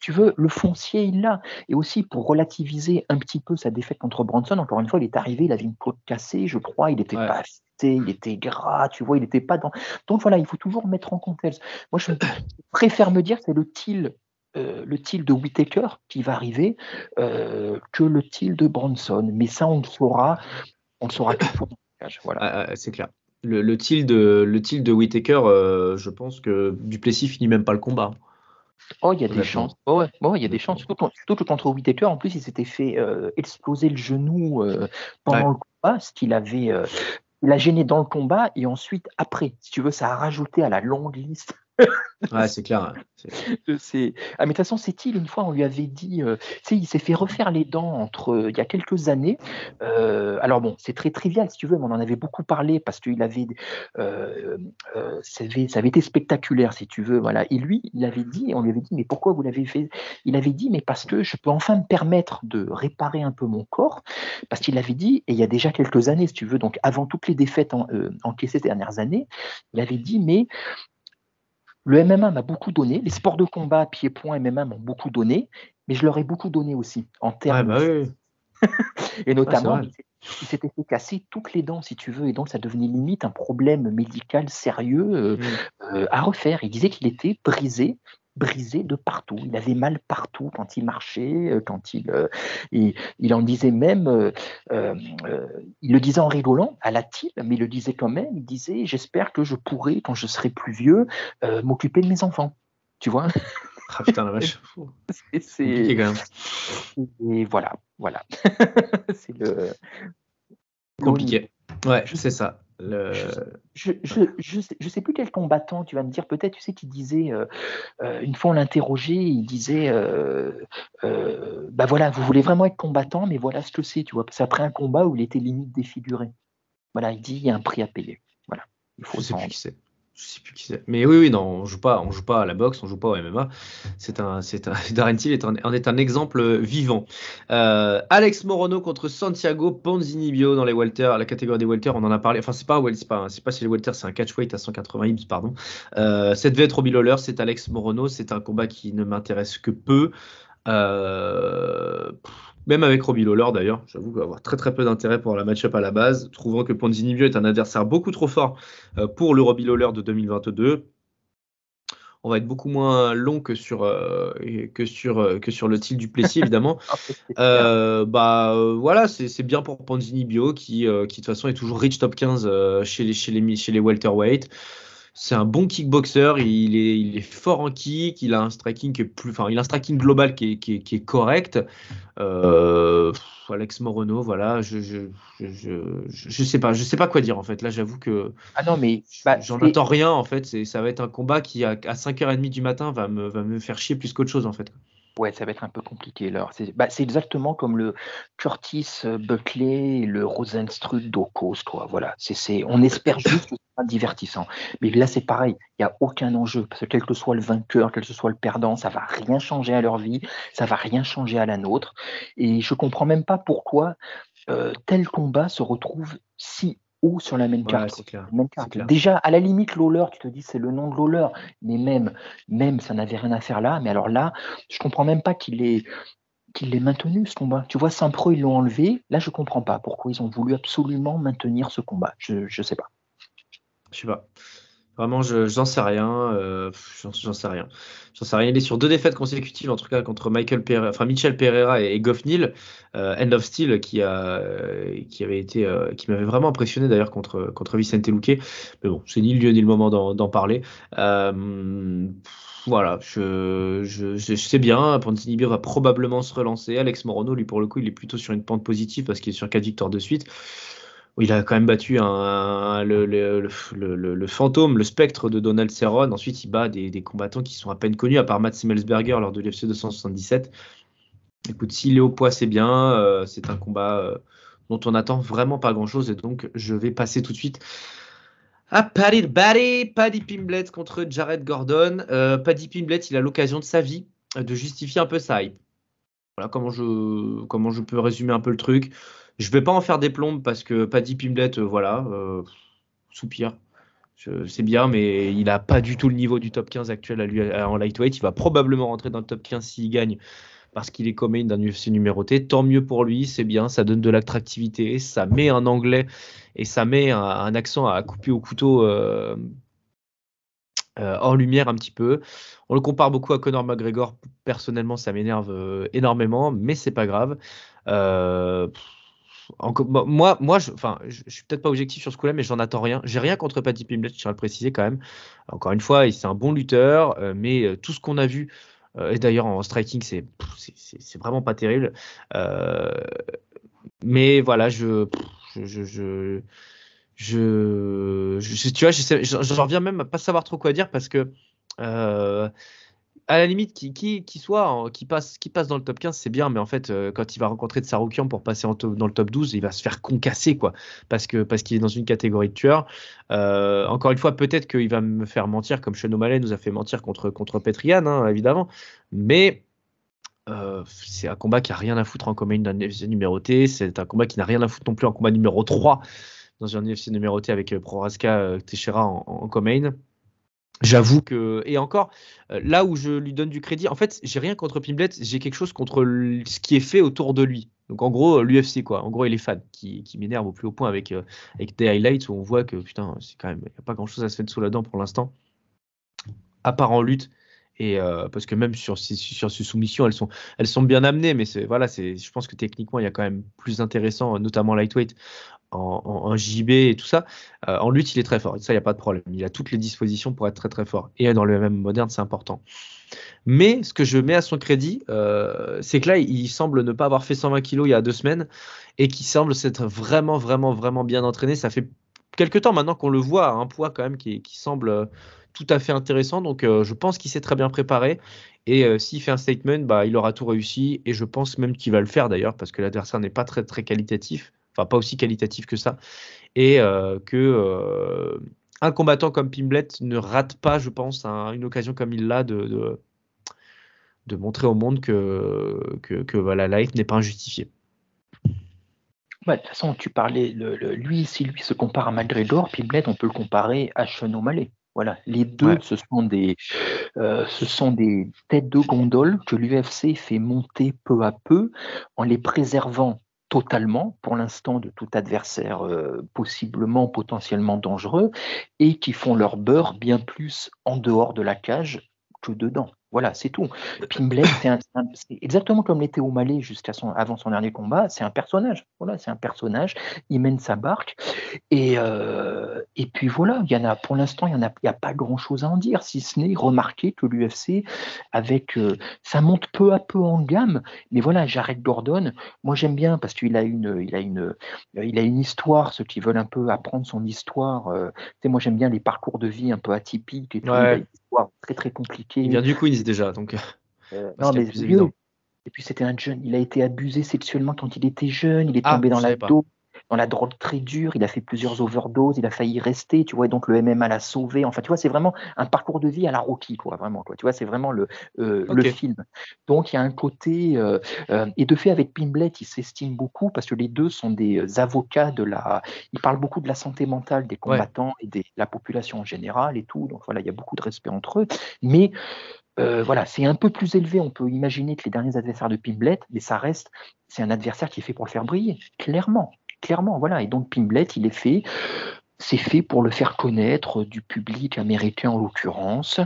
tu veux, le foncier, il l'a. Et aussi, pour relativiser un petit peu sa défaite contre Bronson, encore une fois, il est arrivé, il avait une côte cassée, je crois, il n'était pas il était gras, tu vois, il n'était pas dans. Donc voilà, il faut toujours mettre en contexte. Moi, je préfère me dire que c'est le til, euh, le til de Whitaker qui va arriver euh, que le til de Bronson. Mais ça, on le saura, on le saura tout Voilà. Ah, ah, c'est clair. Le, le, til de, le til de Whitaker, euh, je pense que Duplessis finit même pas le combat. Oh, il y a des chances. Oh, ouais. oh, il y a des chances. Surtout, que contre Whitaker, en plus, il s'était fait exploser le genou pendant le combat, ce qu'il avait il a gêné dans le combat et ensuite après. Si tu veux, ça a rajouté à la longue liste Ouais, c'est clair. Ah, mais de toute façon, c'est il, une fois, on lui avait dit, euh, il s'est fait refaire les dents entre euh, il y a quelques années. Euh, alors bon, c'est très trivial si tu veux, mais on en avait beaucoup parlé parce qu'il avait, ça avait, ça avait été spectaculaire si tu veux, voilà. Et lui, il avait dit, on lui avait dit, mais pourquoi vous l'avez fait? Il avait dit, mais parce que je peux enfin me permettre de réparer un peu mon corps, parce qu'il avait dit, et il y a déjà quelques années, si tu veux, donc avant toutes les défaites en, encaissées ces dernières années, il avait dit, mais le MMA m'a beaucoup donné, les sports de combat, pied-point, MMA m'ont beaucoup donné, mais je leur ai beaucoup donné aussi en termes. Bah et notamment, il s'était fait casser toutes les dents, si tu veux, et donc ça devenait limite un problème médical sérieux euh, mmh. euh, à refaire. Il disait qu'il était brisé brisé de partout. Il avait mal partout quand il marchait, euh, quand il, euh, il, en disait même, euh, il le disait en rigolant à la type, mais il le disait quand même. Il disait J'espère que je pourrai, quand je serai plus vieux, m'occuper de mes enfants. Tu vois? Ah putain la vache. C'est Et voilà, voilà. c'est le. Compliqué. Ouais, c'est ça. Je, je, je, sais, je, sais, plus quel combattant, tu vas me dire, peut-être, tu sais, qui disait, euh, euh, une fois on l'interrogeait, il disait, euh, bah voilà, vous voulez vraiment être combattant, mais voilà ce que c'est, tu vois. C'est après un combat où il était limite défiguré. Voilà, il dit, il y a un prix à payer. Voilà. Il faut je sais plus qui c'est. Je sais plus qui c'est. Mais oui, oui, non, on joue pas, on joue pas à la boxe, on joue pas au MMA. C'est un, c'est un, Darren Till est un, est un exemple vivant. Euh, Alex Morono contre Santiago Ponzinibio dans les welter, la catégorie des welter, on en a parlé. Enfin, c'est pas, c'est pas, c'est pas chez les welter, c'est un catchweight à 180 libs, pardon. Euh, cette devait être Robbie Lawler, c'est Alex Morono, c'est un combat qui ne m'intéresse que peu. Euh, même avec Robbie Lawler d'ailleurs, j'avoue avoir très très peu d'intérêt pour la match-up à la base, trouvant que Ponzinibio est un adversaire beaucoup trop fort euh, pour le Robbie Lawler de 2022. On va être beaucoup moins long que sur, euh, que sur, euh, que sur le tilt du Plessis, évidemment. Ah, bah voilà, c'est bien pour Ponzinibio qui, qui de toute façon est toujours rich top 15 chez les, chez les, chez les welterweight c'est un bon kickboxer, il est, il est fort en kick, il a un striking qui est plus, enfin, il a un striking global qui est, qui qui est correct. Euh, Alex Morono, voilà, je je, je, je, sais pas, je sais pas quoi dire en fait. Là, j'avoue que ah non mais bah, j'en attends rien en fait. C'est, ça va être un combat qui à, à 5h30 du matin va me, va me faire chier plus qu'autre chose en fait. Ouais, ça va être un peu compliqué. C'est bah, exactement comme le Curtis euh, Buckley et le Rosenstruck d'Ocos, quoi. Voilà. C'est, on espère juste c'est divertissant. Mais là, c'est pareil. Il n'y a aucun enjeu. Parce que quel que soit le vainqueur, quel que soit le perdant, ça va rien changer à leur vie. Ça va rien changer à la nôtre. Et je comprends même pas pourquoi euh, tel combat se retrouve si ou sur la même carte. Déjà, à la limite, Lawler, tu te dis c'est le nom de Lawler, mais même, même ça n'avait rien à faire là. Mais alors là, je comprends même pas qu'il ait, qu'il ait maintenu ce combat. Tu vois, Saint-Pro, ils l'ont enlevé. Là, je comprends pas pourquoi ils ont voulu absolument maintenir ce combat. Je ne sais pas. Je sais pas. Vraiment, je j'en sais rien. Euh, j'en sais rien. J'en sais rien. Il est sur deux défaites consécutives, en tout cas contre Michael Pereira, enfin Michel Pereira et, Goff Neal, euh, End of Steel, qui a, qui avait été, euh, qui m'avait vraiment impressionné d'ailleurs contre contre Vicente Luque. Mais bon, c'est ni le lieu ni le moment d'en parler. voilà, je, je, je, sais bien, Ponzinibbio va probablement se relancer. Alex Morono, lui pour le coup, il est plutôt sur une pente positive parce qu'il est sur quatre victoires de suite il a quand même battu le, fantôme, le spectre de Donald Cerrone. Ensuite, il bat des, combattants qui sont à peine connus, à part Matt Simmelsberger lors de l'UFC 277. Écoute, si Léo Poix c'est bien, euh, c'est un combat euh, dont on attend vraiment pas grand-chose. Et donc, je vais passer tout de suite à Paddy, Paddy, Paddy Pimblet contre Jared Gordon. Euh, Paddy Pimblet, il a l'occasion de sa vie de justifier un peu sa hype. Voilà comment je peux résumer un peu le truc. Je vais pas en faire des plombes parce que Paddy Pimblet, euh, voilà, euh, soupir. C'est bien, mais il n'a pas du tout le niveau du top 15 actuel en lightweight. Il va probablement rentrer dans le top 15 s'il gagne parce qu'il est commun d'un UFC numéroté. Tant mieux pour lui, c'est bien, ça donne de l'attractivité, ça met un anglais et ça met un, accent à couper au couteau euh, hors lumière un petit peu. On le compare beaucoup à Conor McGregor. Personnellement, ça m'énerve énormément, mais c'est pas grave. Euh, moi, moi, je, enfin, je, suis peut-être pas objectif sur ce coup-là, mais j'en attends rien. J'ai rien contre Paddy Pimblett, je tiens à le préciser quand même. Encore une fois, c'est un bon lutteur, euh, mais euh, tout ce qu'on a vu, euh, et d'ailleurs en striking, c'est, c'est, vraiment pas terrible. mais voilà, je, je, je, je, tu vois, je, reviens même à pas savoir trop quoi dire parce que à la limite, qui, soit, qui passe, qui passe dans le top 15, c'est bien, mais en fait, euh, quand il va rencontrer de Saroukian pour passer en dans le top 12, il va se faire concasser, quoi, parce qu'il est dans une catégorie de tueurs. Euh, encore une fois, peut-être qu'il va me faire mentir, comme Sean O'Malley nous a fait mentir contre contre Petrian, hein, évidemment, mais euh, c'est un combat qui a rien à foutre en combat numéroté, c'est un combat qui n'a rien à foutre non plus en combat numéro 3 dans un UFC numéroté avec Proraska Teixeira en, en, en J'avoue que et encore euh, là où je lui donne du crédit, en fait, j'ai rien contre Pimblet, j'ai quelque chose contre ce qui est fait autour de lui. Donc en gros, l'UFC quoi. En gros, il est fan qui, qui m'énerve au plus haut point avec euh, avec des highlights où on voit que putain, c'est quand même a pas grand chose à se faire sous la dent pour l'instant, à part en lutte. Euh, parce que même sur ces, sur ces soumissions, elles sont, bien amenées, mais voilà, je pense que techniquement, il y a quand même plus intéressant, notamment lightweight, en, JB et tout ça. Euh, en lutte, il est très fort. Ça, il n'y a pas de problème. Il a toutes les dispositions pour être très très fort. Et dans le même moderne, c'est important. Mais ce que je mets à son crédit, euh, c'est que là, il semble ne pas avoir fait 120 kilos il y a deux semaines et qu'il semble s'être vraiment, vraiment, vraiment bien entraîné. Ça fait quelques temps maintenant qu'on le voit un poids quand même qui, semble euh, tout à fait intéressant. Donc, je pense qu'il s'est très bien préparé. Et s'il fait un statement, bah, il aura tout réussi. Et je pense même qu'il va le faire d'ailleurs, parce que l'adversaire n'est pas très, qualitatif enfin pas aussi qualitatif que ça, et euh, que euh, un combattant comme Pimblet ne rate pas, je pense, une occasion comme il l'a de, montrer au monde que, que, voilà, la life n'est pas injustifiée. de toute façon, tu parlais, lui, si lui se compare à McGregor, Pimblet, on peut le comparer à Sean O'Malley. Voilà, les deux, ce, sont des, euh, ce sont des têtes de gondole que l'UFC fait monter peu à peu en les préservant totalement, pour l'instant, de tout adversaire euh, possiblement, potentiellement dangereux, et qui font leur beurre bien plus en dehors de la cage que dedans. Voilà, c'est tout. Pimblet, c'est exactement comme l'était O'Malley jusqu'à son, avant son dernier combat. C'est un personnage. Voilà, c'est un personnage. Il mène sa barque. Et, euh, et puis voilà, il y en a, pour l'instant, il n'y a, a, pas grand chose à en dire, si ce n'est remarquer que l'UFC, avec, euh, ça monte peu à peu en gamme. Mais voilà, Jared Gordon, moi j'aime bien parce qu'il a une, il a une, il a une histoire. Ceux qui veulent un peu apprendre son histoire, euh, moi j'aime bien les parcours de vie un peu atypiques et tout. Histoire très très compliquée. Il vient du Queens déjà, donc. Euh, euh, non, mais vieux. Et puis c'était un jeune, il a été abusé sexuellement quand il était jeune, il est ah, tombé dans la dos dans la drogue très dure, il a fait plusieurs overdoses, il a failli rester, tu vois, et donc le MMA l'a sauvé. Enfin, tu vois, c'est vraiment un parcours de vie à la Rocky, quoi, vraiment, quoi. Tu vois, c'est vraiment le, euh, le film. Donc, il y a un côté, euh, euh, et de fait, avec Pimblet, il s'estime beaucoup parce que les deux sont des avocats de la. Ils parlent beaucoup de la santé mentale des combattants et de la population en général et tout. Donc, voilà, il y a beaucoup de respect entre eux. Mais voilà, c'est un peu plus élevé. On peut imaginer que les derniers adversaires de Pimblet, mais ça reste, c'est un adversaire qui est fait pour le faire briller, clairement clairement, voilà. Et donc Pimblet, il est fait, c'est fait pour le faire connaître du public américain en l'occurrence.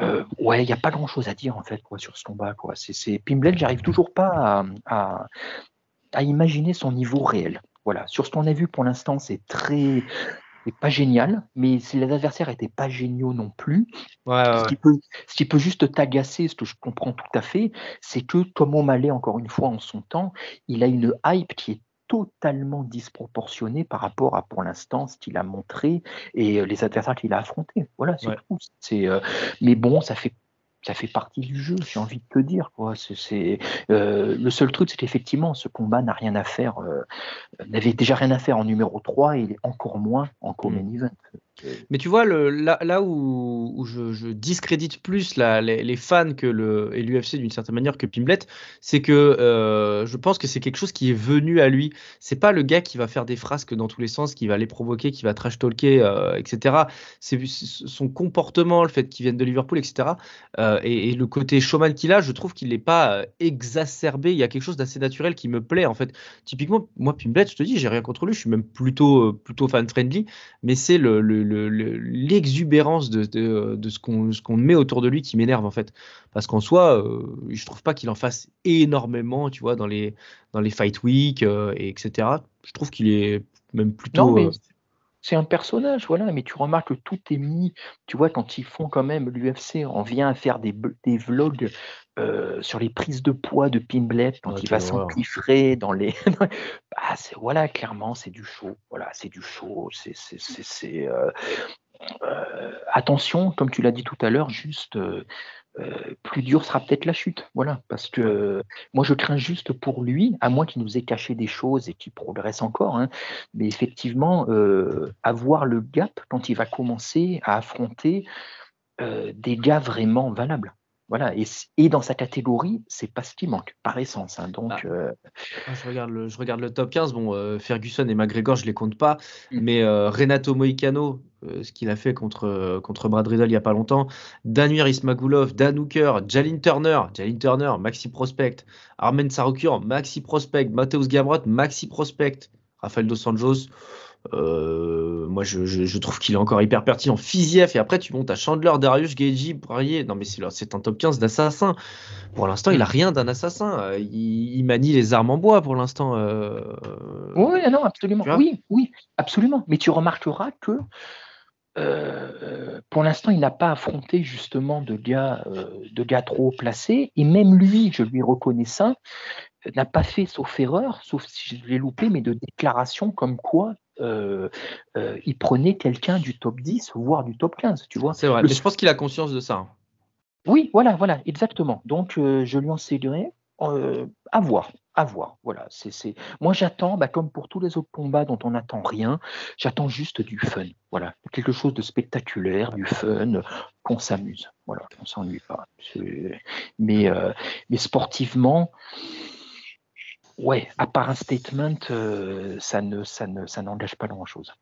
Euh, ouais, il n'y a pas grand-chose à dire en fait quoi, sur ce combat. Quoi. C'est, Pimblet, j'arrive toujours pas à, à, imaginer son niveau réel. Voilà. Sur ce qu'on a vu pour l'instant, c'est très pas génial, mais si les adversaires n'étaient pas géniaux non plus, ce, Qui peut, ce, qui peut, juste t'agacer, ce que je comprends tout à fait, c'est que Tom O'Malley, encore une fois en son temps, il a une hype qui est totalement disproportionné par rapport à, pour l'instant, ce qu'il a montré et euh, les adversaires qu'il a affrontés. Voilà, c'est tout. C'est, euh, mais bon, ça fait ça fait partie du jeu, j'ai envie de te dire. Quoi. C'est, euh, le seul truc, c'est qu'effectivement, ce combat n'a rien à faire, n'avait déjà rien à faire en numéro 3 et encore moins en co-main mmh. event. Mais tu vois, là, où, je, discrédite plus les, fans que et l'UFC d'une certaine manière que Pimblet, c'est que euh, je pense que c'est quelque chose qui est venu à lui. C'est pas le gars qui va faire des frasques dans tous les sens, qui va les provoquer, qui va trash talker, euh, etc. C'est son comportement, le fait qu'il vienne de Liverpool, etc. Euh, et, le côté showman qu'il a, je trouve qu'il n'est pas exacerbé. Il y a quelque chose d'assez naturel qui me plaît en fait. Typiquement, moi Pimblet, je te dis, j'ai rien contre lui, je suis même plutôt, plutôt fan friendly, mais c'est le l'exubérance de, de, ce qu'on met autour de lui qui m'énerve en fait. Parce qu'en soi, euh, je trouve pas qu'il en fasse énormément, tu vois, dans les, dans les fight week, euh, et etc. Je trouve qu'il est même plutôt. Euh, c'est un personnage, voilà, mais tu remarques que tout est mis, tu vois, quand ils font quand même l'UFC, on vient à faire des, des vlogs euh, sur les prises de poids de Pimblet quand il va s'empiffrer dans les. bah, voilà, clairement, c'est du show. Voilà, c'est du show. C'est, c'est, euh, attention, comme tu l'as dit tout à l'heure, juste plus dur sera peut-être la chute. Voilà, parce que moi je crains juste pour lui, à moins qu'il nous ait caché des choses et qu'il progresse encore. Hein, mais effectivement, avoir le gap quand il va commencer à affronter des gars vraiment valables. Voilà, et, dans sa catégorie, c'est pas ce qui manque, par essence. Hein, donc, ah. euh, je, regarde le, je regarde le top 15. Bon, euh, Ferguson et McGregor, je les compte pas. Mm. Mais euh, Renato Moicano, ce qu'il a fait contre, contre Brad Riddle il y a pas longtemps. Danuir Ismagulov, Dan Hooker, Jalin Turner, Jalin Turner, Maxi Prospect. Armen Sarukur, Maxi Prospect. Mateus Gamrot, Maxi Prospect. Rafael Dos Anjos. Euh, moi, je, trouve qu'il est encore hyper pertinent. Fiziev, et après, tu montes à Chandler, Darius, Geji, Poirier. Non, mais c'est un top 15 d'assassin. Pour l'instant, il a rien d'un assassin. Euh, il, manie les armes en bois pour l'instant. Euh, oui, non, absolument. Oui, oui, absolument. Mais tu remarqueras que pour l'instant, il n'a pas affronté justement de gars, de gars trop placés. Et même lui, je lui reconnais ça, n'a pas fait, sauf erreur, sauf si je l'ai loupé, mais de déclarations comme quoi euh, euh, il prenait quelqu'un du top 10, voire du top 15, tu vois. C'est vrai, mais je pense qu'il a conscience de ça. Hein. Oui, voilà, voilà, exactement. Donc, euh, je lui enseignerai à voir, à voir. Voilà, c'est, Moi, j'attends, bah, comme pour tous les autres combats dont on n'attend rien, j'attends juste du fun. Voilà, quelque chose de spectaculaire, du fun, qu'on s'amuse. Voilà, qu'on s'ennuie pas. Mais, mais sportivement, Ouais, à part un statement, euh, ça ne, ça ne, ça n'engage pas grand-chose.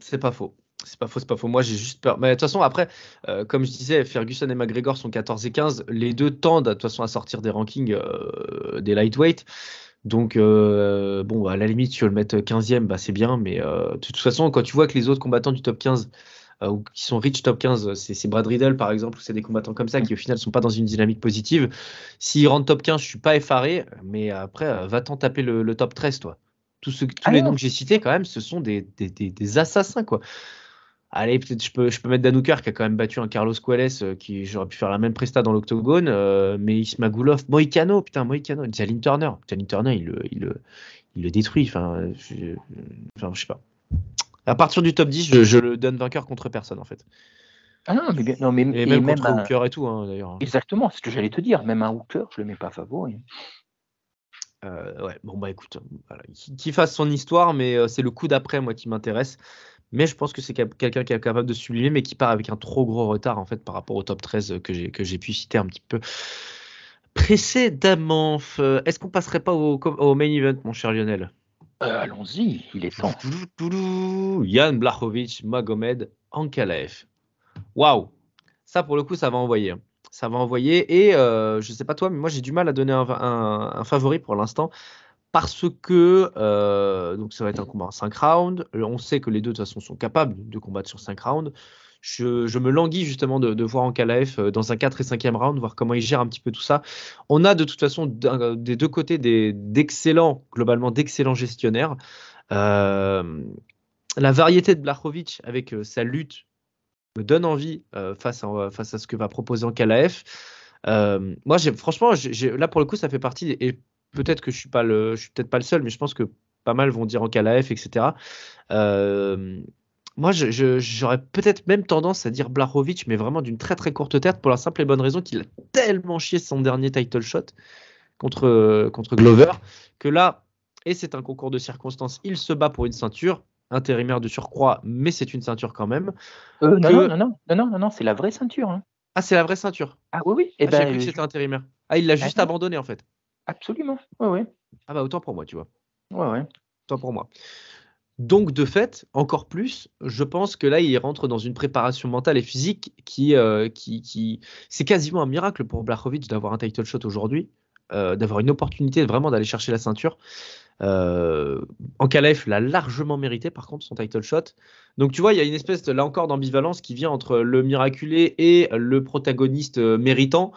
C'est pas faux. C'est pas faux, c'est pas faux. Moi, j'ai juste peur. Mais de toute façon, après, euh, comme je disais, Ferguson et McGregor sont 14 et 15. Les deux tendent de toute façon à sortir des rankings euh, des lightweight. Donc, bon, à la limite, tu veux le mettre 15e, bah, c'est bien. Mais de toute façon, quand tu vois que les autres combattants du top 15 euh, ou qui sont rich top 15, c'est Brad Riddle par exemple, ou c'est des combattants comme ça qui au final sont pas dans une dynamique positive. S'ils rentrent top 15, je suis pas effaré, mais après, euh, va-t'en taper le, top 13, toi. Tous, ceux, tous ah les noms que j'ai cités, quand même, ce sont des, des, des, assassins, quoi. Allez, peut-être je peux, je peux mettre Danouker qui a quand même battu un Carlos Cuelles euh, qui j'aurais pu faire la même presta dans l'octogone, mais Ismagulov, Moicano, putain, Moicano, Jalin Turner. Jalin Turner, il le, il il le détruit. Enfin, je, enfin, je sais pas. À partir du top 10, je, le donne vainqueur contre personne en fait. Ah non, mais, non, mais et même contre un... Hooker et tout hein, d'ailleurs. Exactement, c'est ce que j'allais te dire. Même un Hooker, je le mets pas favori. Euh, ouais, bon bah écoute, voilà. qu'il fasse son histoire, mais euh, c'est le coup d'après moi qui m'intéresse. Mais je pense que c'est quelqu'un qui est capable de sublimer, mais qui part avec un trop gros retard en fait par rapport au top 13 que j'ai que j'ai pu citer un petit peu précédemment. Est-ce qu'on passerait pas au, au main event, mon cher Lionel? Euh, allons-y, il est temps. Yann Blachowicz, Magomed, Ankalaev. Waouh Ça, pour le coup, ça va envoyer. Ça va envoyer. Et euh, je ne sais pas toi, mais moi, j'ai du mal à donner un, favori pour l'instant. Parce que euh, donc ça va être un combat en 5 rounds. On sait que les deux, de toute façon, sont capables de combattre sur 5 rounds je, me languis justement de, voir Ankalaev euh, dans un 4 et 5e round, voir comment il gère un petit peu tout ça. On a de toute façon des deux côtés d'excellents, globalement d'excellents gestionnaires. Euh, la variété de Blachowicz avec euh, sa lutte me donne envie face, à, ce que va proposer Ankalaev. moi, franchement, là pour le coup, ça fait partie, et peut-être que je suis suis peut-être pas le seul, mais je pense que pas mal vont dire Ankalaev, etc. Euh, moi, j'aurais peut-être même tendance à dire Blachowicz, mais vraiment d'une très très courte tête, pour la simple et bonne raison qu'il a tellement chié son dernier title shot contre, contre Glover, que là, et c'est un concours de circonstances, il se bat pour une ceinture, intérimaire de surcroît, mais c'est une ceinture quand même. Euh, non, non, non, non, non, non, c'est la vraie ceinture. Hein. Ah, c'est la vraie ceinture. Ah oui, oui. Et eh ah, ben, cru que c'était intérimaire. Ah, il l'a juste abandonné en fait. Absolument. Ouais, ouais. Ah bah autant pour moi, tu vois. Ouais, ouais. Autant pour moi. Donc, de fait, encore plus, je pense que là, il rentre dans une préparation mentale et physique qui, euh, qui, qui... c'est quasiment un miracle pour Blachowicz d'avoir un title shot aujourd'hui, euh, d'avoir une opportunité vraiment d'aller chercher la ceinture. Euh, Ankalaev l'a largement mérité, par contre, son title shot. Donc, tu vois, il y a une espèce, là encore, d'ambivalence qui vient entre le miraculé et le protagoniste euh, méritant.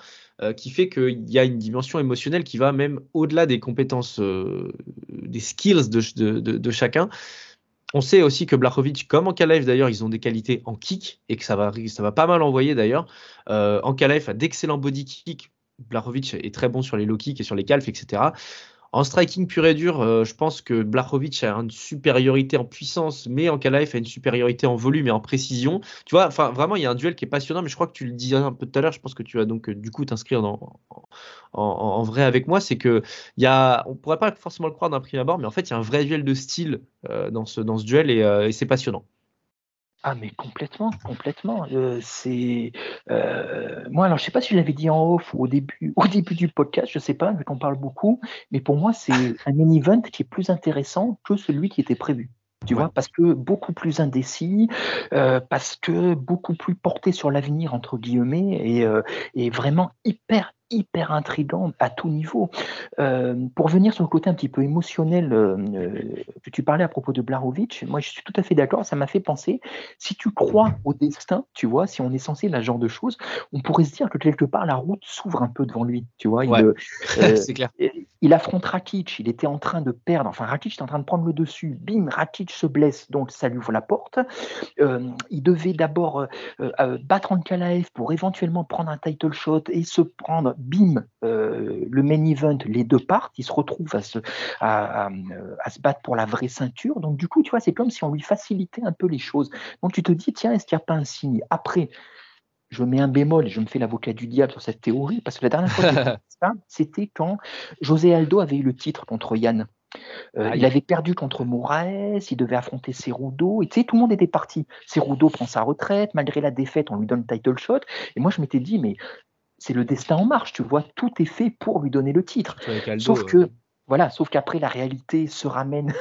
Qui fait qu'il y a une dimension émotionnelle qui va même au-delà des compétences, des skills de, chacun. On sait aussi que Blachowicz, comme en d'ailleurs, ils ont des qualités en kick et que ça va, pas mal envoyer d'ailleurs. Euh, en Kalev a d'excellents body kicks. Blachowicz est très bon sur les low kicks et sur les calfs, etc. En striking pur et dur, euh, je pense que Blachowicz a une supériorité en puissance, mais Ankalaev a une supériorité en volume et en précision. Tu vois, enfin vraiment, il y a un duel qui est passionnant, mais je crois que tu le disais un peu tout à l'heure. Je pense que tu vas donc euh, du coup t'inscrire en, en, vrai avec moi. C'est que il y a, on pourrait pas forcément le croire d'un prix abord, mais en fait, il y a un vrai duel de style euh, dans ce dans ce duel et c'est passionnant. Ah mais complètement, complètement. Euh, c'est euh, moi alors je sais pas si je l'avais dit en off ou au début au début du podcast, je sais pas, vu qu'on parle beaucoup, mais pour moi c'est un mini event qui est plus intéressant que celui qui était prévu. Tu vois, parce que beaucoup plus indécis, euh, parce que beaucoup plus porté sur l'avenir entre guillemets et, et vraiment hyper hyper intrigant à tout niveau. Euh, pour venir sur le côté un petit peu émotionnel euh, euh, que tu parlais à propos de Blarovic, moi je suis tout à fait d'accord, ça m'a fait penser, si tu crois au destin, tu vois, si on est censé à ce genre de choses, on pourrait se dire que quelque part la route s'ouvre un peu devant lui, tu vois. Il, clair. il affronte Rakic, il était en train de perdre, enfin Rakic était en train de prendre le dessus, bim, Rakic se blesse, donc ça lui ouvre la porte. il devait d'abord battre Ankalaev pour éventuellement prendre un title shot et se prendre bim, euh, le main event, les deux partent, ils se retrouvent à se, à, se battre pour la vraie ceinture. Donc, du coup, tu vois, c'est comme si on lui facilitait un peu les choses. Donc, tu te dis, tiens, est-ce qu'il n'y a pas un signe Après, je mets un bémol et je me fais l'avocat du diable sur cette théorie, parce que la dernière fois que ça, c'était quand José Aldo avait eu le titre contre Yann. Euh, il avait perdu contre Moraes, il devait affronter Cerudo, et tu sais, tout le monde était parti. Cerudo prend sa retraite, malgré la défaite, on lui donne le title shot, et moi je m'étais dit, mais c'est le destin en marche, tu vois, tout est fait pour lui donner le titre. sauf que, voilà, sauf qu'après la réalité se ramène.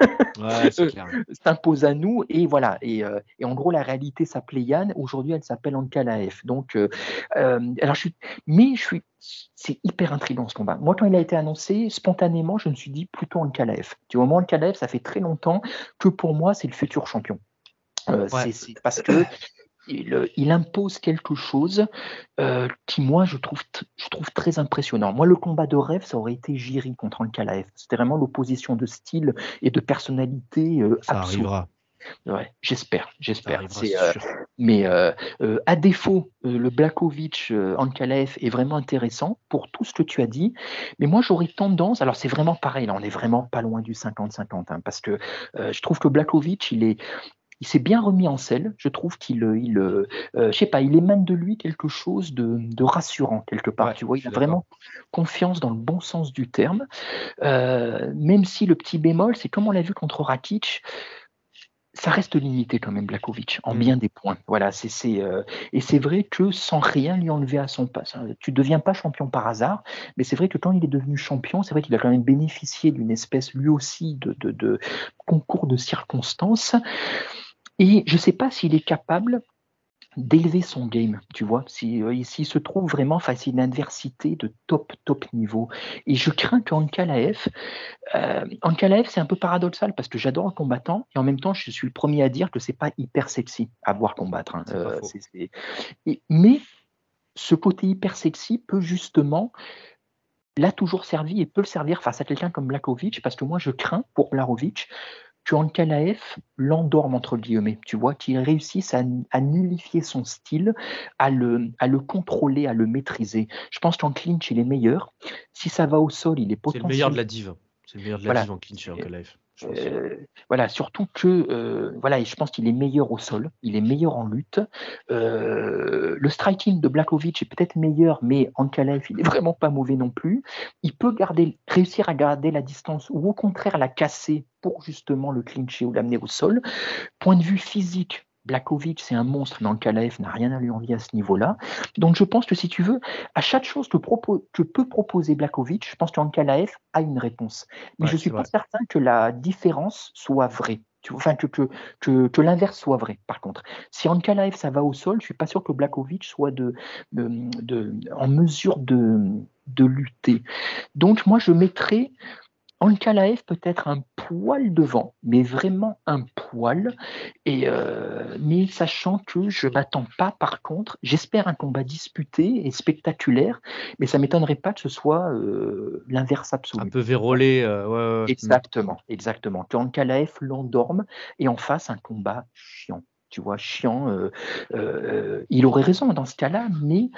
s'impose à nous et voilà. Et, euh, et, en gros la réalité s'appelait Yann. Aujourd'hui elle s'appelle Ankalaev donc euh, euh, alors je suis mais je suis c'est hyper intriguant ce combat. Moi quand il a été annoncé spontanément je me suis dit plutôt Ankalaev tu vois moi Ankalaev ça fait très longtemps que pour moi c'est le futur champion. C'est parce que euh, il, impose quelque chose euh, qui, moi, je trouve, je trouve très impressionnant. Moi, le combat de rêve, ça aurait été Jiri contre Ankalaev. C'était vraiment l'opposition de style et de personnalité euh, Ça arrivera. Ouais, j'espère, j'espère. mais à défaut, le Blakovic Ankalaev est vraiment intéressant pour tout ce que tu as dit. Mais moi, j'aurais tendance. Alors, c'est vraiment pareil. Là, on est vraiment pas loin du 50-50, hein, parce que je trouve que Blakovic, il est, il s'est bien remis en selle. Je trouve qu'il, euh, il, euh, euh, je sais pas, il émane de lui quelque chose de, rassurant quelque part. tu vois, il a vraiment confiance dans le bon sens du terme. même si le petit bémol, c'est comme on l'a vu contre Rakic, ça reste limité quand même Blakovic en mm. bien des points. Voilà, c'est et c'est vrai que sans rien lui enlever à son passe, hein, tu deviens pas champion par hasard, mais c'est vrai que quand il est devenu champion, c'est vrai qu'il a quand même bénéficié d'une espèce lui aussi de, de, de concours de circonstances. Et je ne sais pas s'il est capable d'élever son game, tu vois, euh, s'il se trouve vraiment face à une adversité de top, top niveau. Et je crains qu'en Kalaev, euh, en c'est un peu paradoxal parce que j'adore un combattant et en même temps, je suis le premier à dire que c'est pas hyper sexy à voir combattre. Hein. Euh, mais ce côté hyper sexy peut justement l'a toujours servi et peut le servir face à quelqu'un comme Blakovic parce que moi je crains pour Blarovic que Ankalaev l'endorme entre guillemets, tu vois, qu'il réussisse à, nullifier son style, à le, à le contrôler, à le maîtriser. Je pense qu'en clinch, il est meilleur. Si ça va au sol, il est potentiellement... C'est le meilleur de la dive. C'est le meilleur de la dive en clinch, Ankalaev. Euh, voilà, surtout que euh, voilà, je pense qu'il est meilleur au sol, il est meilleur en lutte. Euh, le striking de Blakovic est peut-être meilleur, mais Ankalaev, il est vraiment pas mauvais non plus. Il peut garder, réussir à garder la distance ou au contraire la casser pour justement le clincher ou l'amener au sol. Point de vue physique, Blakovic, c'est un monstre, mais Ankalaev n'a rien à lui envier à ce niveau-là. Donc je pense que si tu veux, à chaque chose que, peut proposer Blakovic, je pense qu'Ankalaev a une réponse. Mais je ne suis pas certain que la différence soit vraie. Enfin, que, que, l'inverse soit vrai, par contre. Si Ankalaev, ça va au sol, je ne suis pas sûr que Blakovic soit de, en mesure de, de lutter. Donc, moi, je mettrais Ankalaev peut-être un poil devant, mais vraiment un poil. Et euh, mais sachant que je m'attends pas, par contre, j'espère un combat disputé et spectaculaire, mais ça m'étonnerait pas que ce soit euh, l'inverse absolu. Un peu vérolé. Euh, exactement, exactement. Que Ankalaev l'endorme et en face un combat chiant tu vois, chiant. il aurait raison dans ce cas-là, mais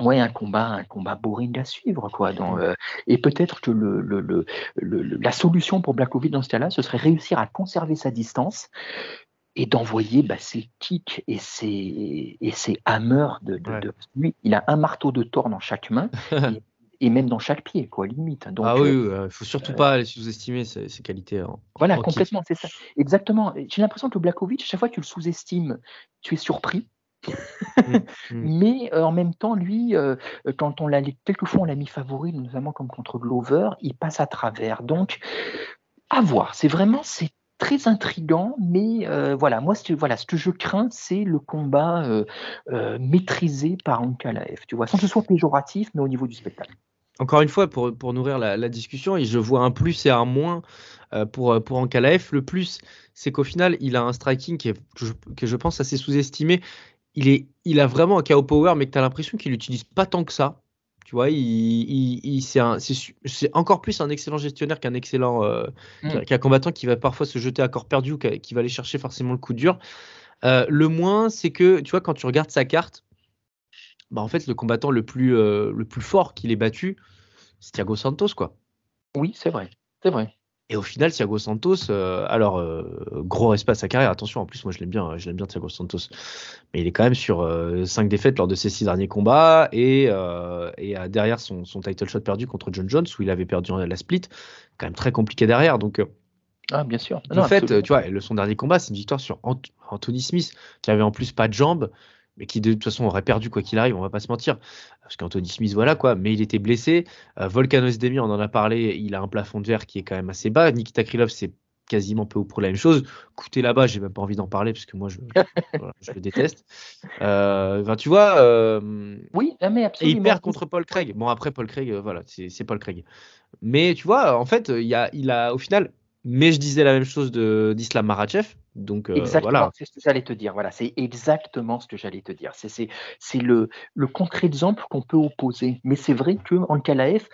Ouais, un combat, un combat boring à suivre, quoi. Dans, euh, et peut-être que le, le, le, la solution pour Blakovic dans ce cas-là, ce serait réussir à conserver sa distance et d'envoyer bah, ses kicks et ses, et ses hammers de, de, lui. Il a un marteau de Thor dans chaque main. et, même dans chaque pied, quoi, limite. Donc, ah oui, il ne faut surtout pas aller sous-estimer ses, qualités. voilà, complètement, c'est ça. Exactement. J'ai l'impression que Blakovic, chaque fois que tu le sous-estimes, tu es surpris. Mmh, mmh. Mais euh, en même temps, lui, euh, quand on l'a, quelquefois on l'a mis favori, notamment comme contre Glover, il passe à travers. Donc, à voir. C'est vraiment, c'est très intrigant, mais euh, voilà, moi, ce, voilà, ce que je crains, c'est le combat maîtrisé par Ankalaev, tu vois, sans que ce soit péjoratif, mais au niveau du spectacle. Encore une fois, pour, pour nourrir la, discussion, et je vois un plus et un moins pour, pour Ankalaev. Le plus, c'est qu'au final, il a un striking qui est, que je pense assez sous-estimé il, est, il a vraiment un KO power, mais que tu as l'impression qu'il n'utilise pas tant que ça. Tu vois, il, c'est encore plus un excellent gestionnaire qu'un excellent euh, mm. qu'un combattant qui va parfois se jeter à corps perdu ou qui va aller chercher forcément le coup dur. Euh, le moins, c'est que tu vois, quand tu regardes sa carte, bah en fait, le combattant le plus, euh, le plus fort qu'il ait battu, c'est Thiago Santos, quoi. Oui, c'est vrai, c'est vrai. Et au final, Thiago Santos, euh, alors euh, gros respect à sa carrière. Attention, en plus, moi je l'aime bien, je l'aime bien Thiago Santos. Mais il est quand même sur 5 euh, défaites lors de ses 6 derniers combats et, et derrière son, son, title shot perdu contre John Jones où il avait perdu la split, quand même très compliqué derrière. Donc ah, bien sûr. En fait, tu vois, le, son dernier combat, c'est une victoire sur Anthony Smith, qui avait en plus pas de jambes, mais qui de toute façon aurait perdu quoi qu'il arrive, on va pas se mentir. Parce qu'Anthony Smith, voilà quoi, mais il était blessé. Euh, Volkanos Demi, on en a parlé, il a un plafond de verre qui est quand même assez bas. Nikita Krylov, c'est quasiment peu ou pour la même chose. Coûter là-bas, j'ai même pas envie d'en parler parce que moi, je, je le déteste. Euh, tu vois. Euh, oui, mais absolument. Et il perd contre Paul Craig. Bon, après, Paul Craig, voilà, c'est Paul Craig. Mais tu vois, en fait, il, y a, il a, au final, mais je disais la même chose d'Islam Marachev. Donc, euh, exactement, c'est ce que j'allais te dire. Voilà, c'est exactement ce que j'allais te dire. C'est le, le contre-exemple qu'on peut opposer. Mais c'est vrai que Ankalaev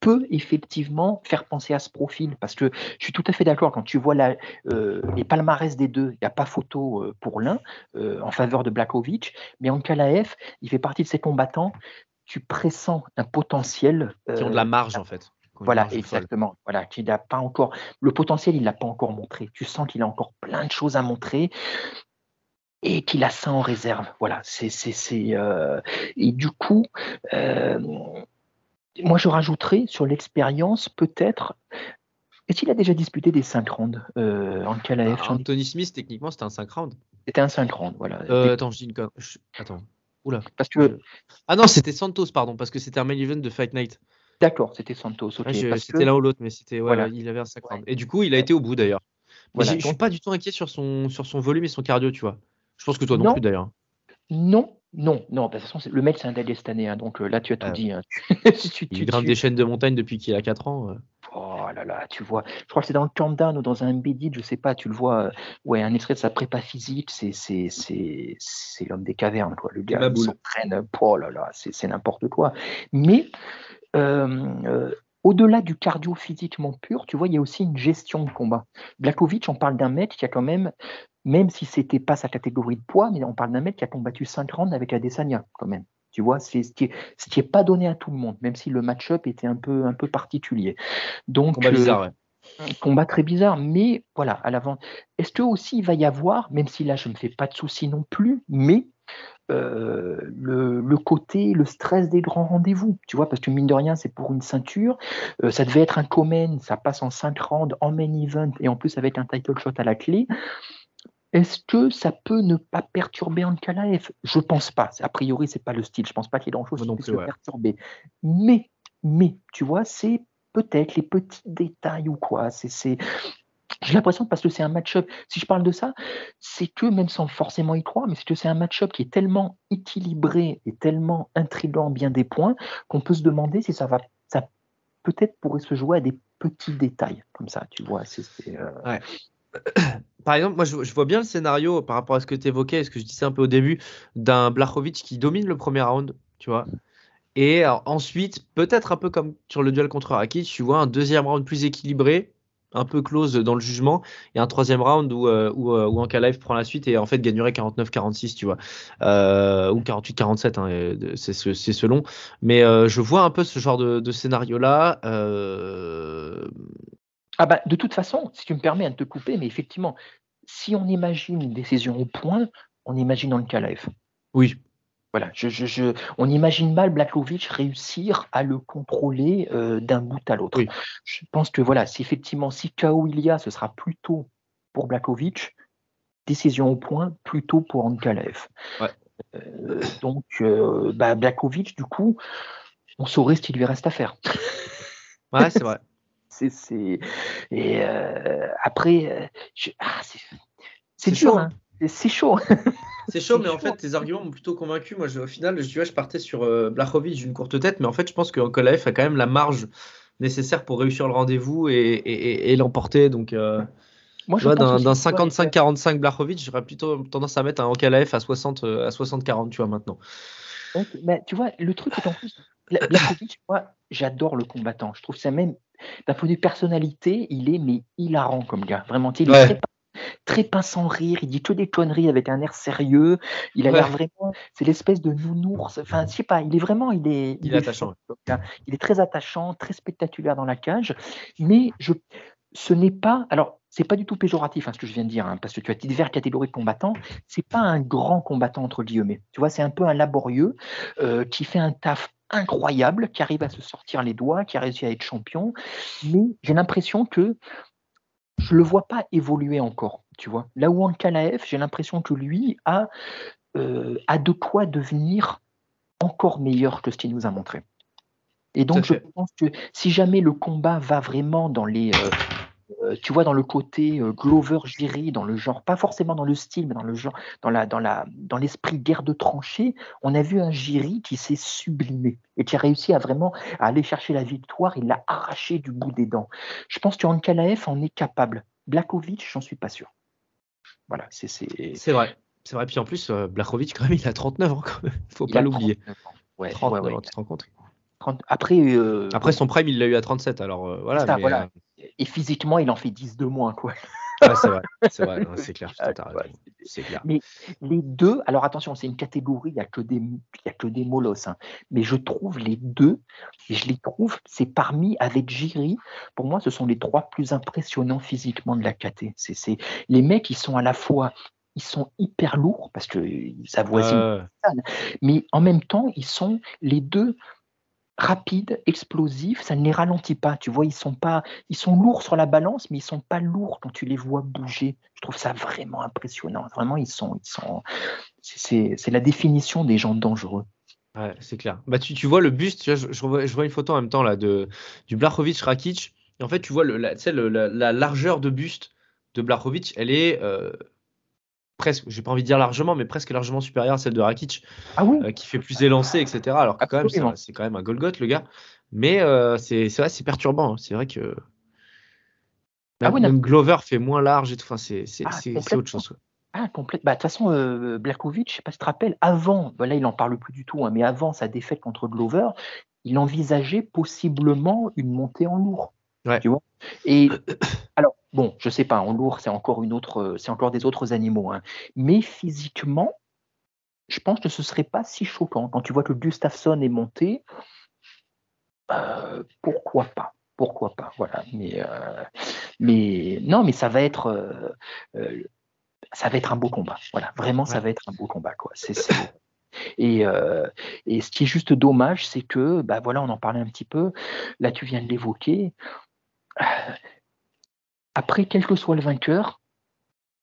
peut effectivement faire penser à ce profil. Parce que je suis tout à fait d'accord, quand tu vois la, euh, les palmarès des deux, il n'y a pas photo euh, pour l'un en faveur de Blakovic, mais Ankalaev, il fait partie de ces combattants, tu pressens un potentiel. Qui ont de la marge en fait. Voilà, exactement. Voilà, qu'il n'a pas encore le potentiel, il l'a pas encore montré. Tu sens qu'il a encore plein de choses à montrer et qu'il a ça en réserve. Voilà, c'est c'est euh, et du coup. Euh, moi, je rajouterais sur l'expérience, peut-être, est-ce qu'il a déjà disputé des 5 rounds euh, en KLAF ah, Anthony Smith, techniquement, c'était un 5 rounds. C'était un 5 rounds, voilà. Euh, attends, je dis une Attends. Oula. Parce que... Ah non, c'était Santos, pardon, parce que c'était un main event de Fight Night. D'accord, c'était Santos. c'était l'un ou l'autre, mais c'était voilà. il avait un sac. Et du coup, il a été au bout d'ailleurs. je ne suis pas du tout inquiet sur son, sur son volume et son cardio, tu vois. Je pense que toi non, plus d'ailleurs. Non, non, non. De toute façon, le mec, c'est un Dagestané, donc euh, là, tu as tout ah dit. Hein. il grimpe des chaînes de montagne depuis qu'il a 4 ans. Euh. Oh là là, tu vois. Je crois que c'est dans le countdown ou dans un Bédit, je sais pas, tu le vois. Euh, ouais, un extrait de sa prépa physique, c'est c'est l'homme des cavernes, quoi. Le gars, il s'entraîne. Oh là là, c'est n'importe quoi. Mais au-delà du cardio physiquement pur, tu vois, il y a aussi une gestion de combat. Blakovic, on parle d'un mec qui a quand même, même si c'était pas sa catégorie de poids, mais on parle d'un mec qui a combattu 5 rounds avec Adesanya, quand même. Tu vois, c'est ce qui est, pas donné à tout le monde, même si le match-up était un peu, un peu particulier. Donc, combat bizarre, ouais. Euh, combat très bizarre, mais voilà, à l'avant. Est-ce que aussi il va y avoir, même si là je ne me fais pas de soucis non plus, mais euh, le, côté, le stress des grands rendez-vous, tu vois, parce que mine de rien, c'est pour une ceinture. Euh, ça devait être un Comen, ça passe en 5 rounds, en main event, et en plus avec un title shot à la clé. Est-ce que ça peut ne pas perturber Ankalaev? Je pense pas. A priori, c'est pas le style. Je pense pas qu'il y ait grand-chose qui puisse le perturber. Mais, mais, tu vois, c'est peut-être les petits détails ou quoi. C'est j'ai l'impression parce que c'est un match-up, si je parle de ça, c'est que, même sans forcément y croire, mais c'est que c'est un match-up qui est tellement équilibré et tellement intrigant bien des points qu'on peut se demander si ça va, ça peut-être pourrait se jouer à des petits détails comme ça, tu vois. C'est, euh, Par exemple, moi je, vois bien le scénario par rapport à ce que tu évoquais, ce que je disais un peu au début, d'un Blachowicz qui domine le premier round, tu vois. Et ensuite, peut-être un peu comme sur le duel contre Rakic, tu vois un deuxième round plus équilibré, un peu close dans le jugement et un troisième round où, euh, où, euh, où Ankalaev prend la suite et en fait gagnerait 49-46, tu vois, euh, ou 48-47, hein, c'est selon. Mais je vois un peu ce genre de, de scénario-là. Ah bah, de toute façon, si tu me permets de te couper, mais effectivement, si on imagine une décision au point, on imagine Ankalaev. Oui, voilà, je, on imagine mal Blakovic réussir à le contrôler euh, d'un bout à l'autre. Je pense que voilà, si effectivement, si KO il y a, ce sera plutôt pour Blakovic, décision au point, plutôt pour Ankalaev. Euh, donc, euh, bah, Blakovic, du coup, on saurait ce qu'il lui reste à faire. Ouais, c'est vrai. C'est, Et après, ah, c'est dur. Hein. C'est chaud. C'est chaud, mais en fait, tes arguments m'ont plutôt convaincu. Moi, au final, je, vois, je partais sur euh, Blachowicz d'une courte tête, mais en fait, je pense que Kolaev a quand même la marge nécessaire pour réussir le rendez-vous et, l'emporter. Donc, euh, moi, je d'un 55-45 Blachowicz, j'aurais plutôt tendance à mettre un Ankalaev à 60 euh, à 60-40, tu vois, maintenant. mais tu vois, le truc est en plus, Blachowicz, moi, j'adore le combattant. Je trouve ça même, d'un point de vue personnalité, il est mais hilarant comme gars. Vraiment, il est très très pince sans rire, il dit que des conneries avec un air sérieux. Il a l'air vraiment, c'est l'espèce de nounours. Enfin, je sais pas, il est vraiment, il est, il, est, attachant. il est très attachant, très spectaculaire dans la cage. Mais je, ce n'est pas, alors c'est pas du tout péjoratif hein, ce que je viens de dire, hein, parce que tu as diverses catégories de combattants. C'est pas un grand combattant entre guillemets. Tu vois, c'est un peu un laborieux euh, qui fait un taf incroyable, qui arrive à se sortir les doigts, qui a réussi à être champion. Mais j'ai l'impression que je le vois pas évoluer encore, tu vois. Là où Ankalaev, j'ai l'impression que lui a, euh, a de quoi devenir encore meilleur que ce qu'il nous a montré. Et donc, je pense que si jamais le combat va vraiment dans les, euh, euh, tu vois, dans le côté Glover Giri, dans le genre, pas forcément dans le style, mais dans le genre, dans la, dans la, dans l'esprit guerre de tranchée, on a vu un Giri qui s'est sublimé et qui a réussi à vraiment aller chercher la victoire. Il l'a arraché du bout des dents. Je pense que Ankalaev en est capable. Blakovic, j'en suis pas sûr. Voilà, c'est. C'est vrai. C'est vrai. Puis en plus, euh, Blakovic, quand même, il a 39 ans. Quand même. Faut pas l'oublier. Ouais, 39 ouais, tu te rends compte après, euh, Après son prime, il l'a eu à 37. Alors euh, voilà. voilà. Et physiquement, il en fait 10 de moins. Quoi c'est vrai, c'est vrai, c'est clair. Mais les deux, alors attention, c'est une catégorie, il n'y a que des, a que des molosses, hein. mais je trouve les deux, et je les trouve, c'est parmi avec Giri, pour moi, ce sont les trois plus impressionnants physiquement de la KT. C'est les mecs, ils sont à la fois ils sont hyper lourds parce que ça voisine, mais en même temps, ils sont les deux rapide, explosif, ça ne les ralentit pas. Tu vois, ils sont pas, ils sont lourds sur la balance, mais ils sont pas lourds quand tu les vois bouger. Je trouve ça vraiment impressionnant. Vraiment, ils sont, ils sont, c'est la définition des gens dangereux. C'est clair. Bah, tu, tu, vois le buste, tu vois, je, vois, une photo en même temps là de du Blachowicz Rakic. Et en fait, tu vois le, la, la, la, largeur de buste de Blachowicz, elle est euh, presque, j'ai pas envie de dire largement, mais presque largement supérieure à celle de Rakic, ah oui euh, qui fait plus élancé, etc. Alors que quand même, c'est quand même un Golgoth, le gars. Mais euh, c'est vrai, c'est perturbant. Hein. C'est vrai que ah même, Glover fait moins large et tout. Enfin, c'est ah, autre chose. Ah, complète. Bah, de toute façon, euh, Blakovic, je sais pas si tu te rappelles, avant, bah, là, il en parle plus du tout, hein, mais avant sa défaite contre Glover, il envisageait possiblement une montée en lourd. Ouais. Tu vois? Et alors, Bon, je sais pas, en lourd, c'est encore une autre, euh, c'est encore des autres animaux. Hein. Mais physiquement, je pense que ce serait pas si choquant. Quand tu vois que Gustafsson est monté, euh, pourquoi pas Pourquoi pas Voilà. Mais, euh, mais non, mais ça va être, ça va être un beau combat. Voilà, vraiment, ça va être un beau combat. Quoi. C'est, et, et, ce qui est juste dommage, c'est que, bah voilà, on en parlait un petit peu. Là, tu viens de l'évoquer après, quel que soit le vainqueur,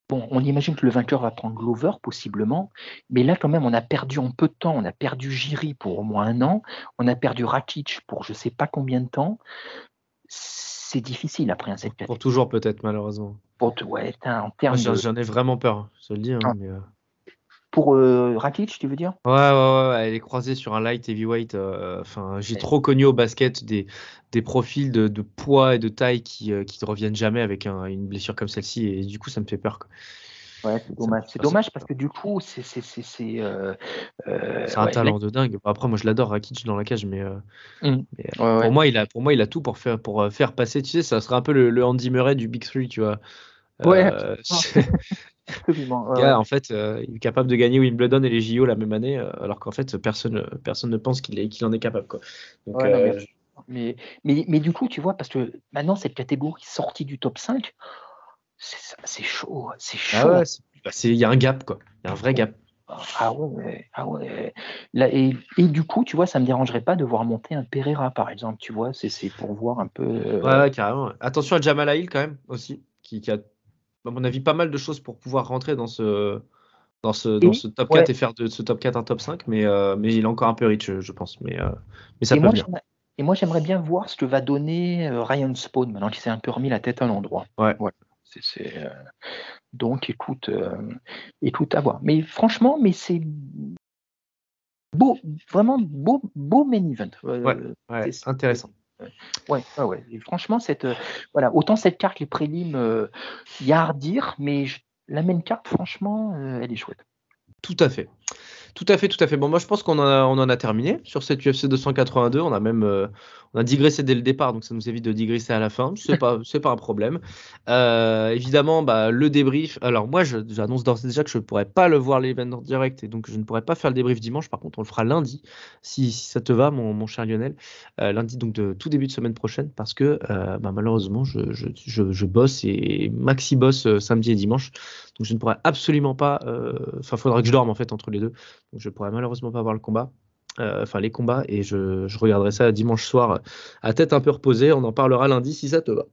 bon, on imagine que le vainqueur va prendre Glover possiblement, mais là quand même, on a perdu en peu de temps, on a perdu Giri pour au moins un an, on a perdu Rakic pour je ne sais pas combien de temps. C'est difficile après un 7 Pour toujours peut-être malheureusement. Pour, ouais, en termes J'en ai vraiment peur, je le dis. Hein, ah. euh, pour euh, Rakic, tu veux dire? Ouais, ouais, ouais, elle est croisée sur un light heavyweight. Euh, enfin, j'ai trop connu au basket des, des profils de, de poids et de taille qui, euh, qui ne reviennent jamais avec une blessure comme celle-ci, et du coup, ça me fait peur. Ouais, c'est dommage. C'est dommage parce que du coup, c'est c'est euh, euh, un ouais, talent de dingue. Après, moi, je l'adore, Rakic dans la cage, mais, euh, Mm. mais, Ouais, ouais. pour moi, il a, pour moi, il a tout pour faire, pour faire passer. Tu sais, ça serait un peu le, le Andy Murray du Big Three, tu vois. Ouais, Euh, absolument. ouais, en fait, euh, il est capable de gagner Wimbledon et les JO la même année, euh, alors qu'en fait, personne, personne ne pense qu'il qu'il en est capable, quoi. Donc, Ouais, non, euh, mais, mais, mais, mais du coup, tu vois, parce que maintenant, cette catégorie sortie du top 5, c'est chaud. C'est chaud. ah ouais, c'est- bah, il y a un gap, quoi. Il y a un vrai gap. Ah ouais, ah ouais. Là, et, et du coup, tu vois, ça me dérangerait pas de voir monter un Pereira, par exemple, tu vois, c'est c'est pour voir un peu. euh, Ouais, ouais, carrément. Attention à Jamal Hill quand même aussi, qui, qui a, à mon avis, pas mal de choses pour pouvoir rentrer dans ce, dans ce, dans ce top ouais. 4 et faire de ce top 4 un top 5, mais, euh, mais il est encore un peu rich, je pense. Mais, euh, mais ça et, peut moi, et moi, j'aimerais bien voir ce que va donner euh, Ryan Spawn maintenant qu'il s'est un peu remis la tête à l'endroit. Ouais. Euh, Donc, écoute, écoute, à voir. Mais franchement, mais c'est beau, vraiment beau, beau main event. Ouais. Ouais, c'est- intéressant. Ouais, ouais, franchement, cette, euh, voilà, autant cette carte, les prélims, euh, il y a mais la main carte, franchement, euh, elle est chouette. Tout à fait. Tout à fait, tout à fait. Bon, moi, je pense qu'on en a, on en a terminé sur cette UFC 282. On a même euh, on a digressé dès le départ, donc ça nous évite de digresser à la fin. C'est pas, c'est pas un problème. Euh, évidemment, bah, le débrief. Alors, moi, je- j'annonce d'ores et déjà que je ne pourrais pas le voir l'événement en direct et donc je ne pourrais pas faire le débrief dimanche. Par contre, on le fera lundi, si, si ça te va, mon, mon cher Lionel. Euh, lundi, donc de tout début de semaine prochaine, parce que bah, malheureusement, je, je, je, je bosse et Maxi bosse samedi et dimanche. Donc, je ne pourrais absolument pas. Enfin, il faudra que je dorme en fait entre les deux. Donc je pourrais malheureusement pas voir le combat, euh, enfin les combats, et je, je regarderai ça dimanche soir à tête un peu reposée. On en parlera lundi si ça te va.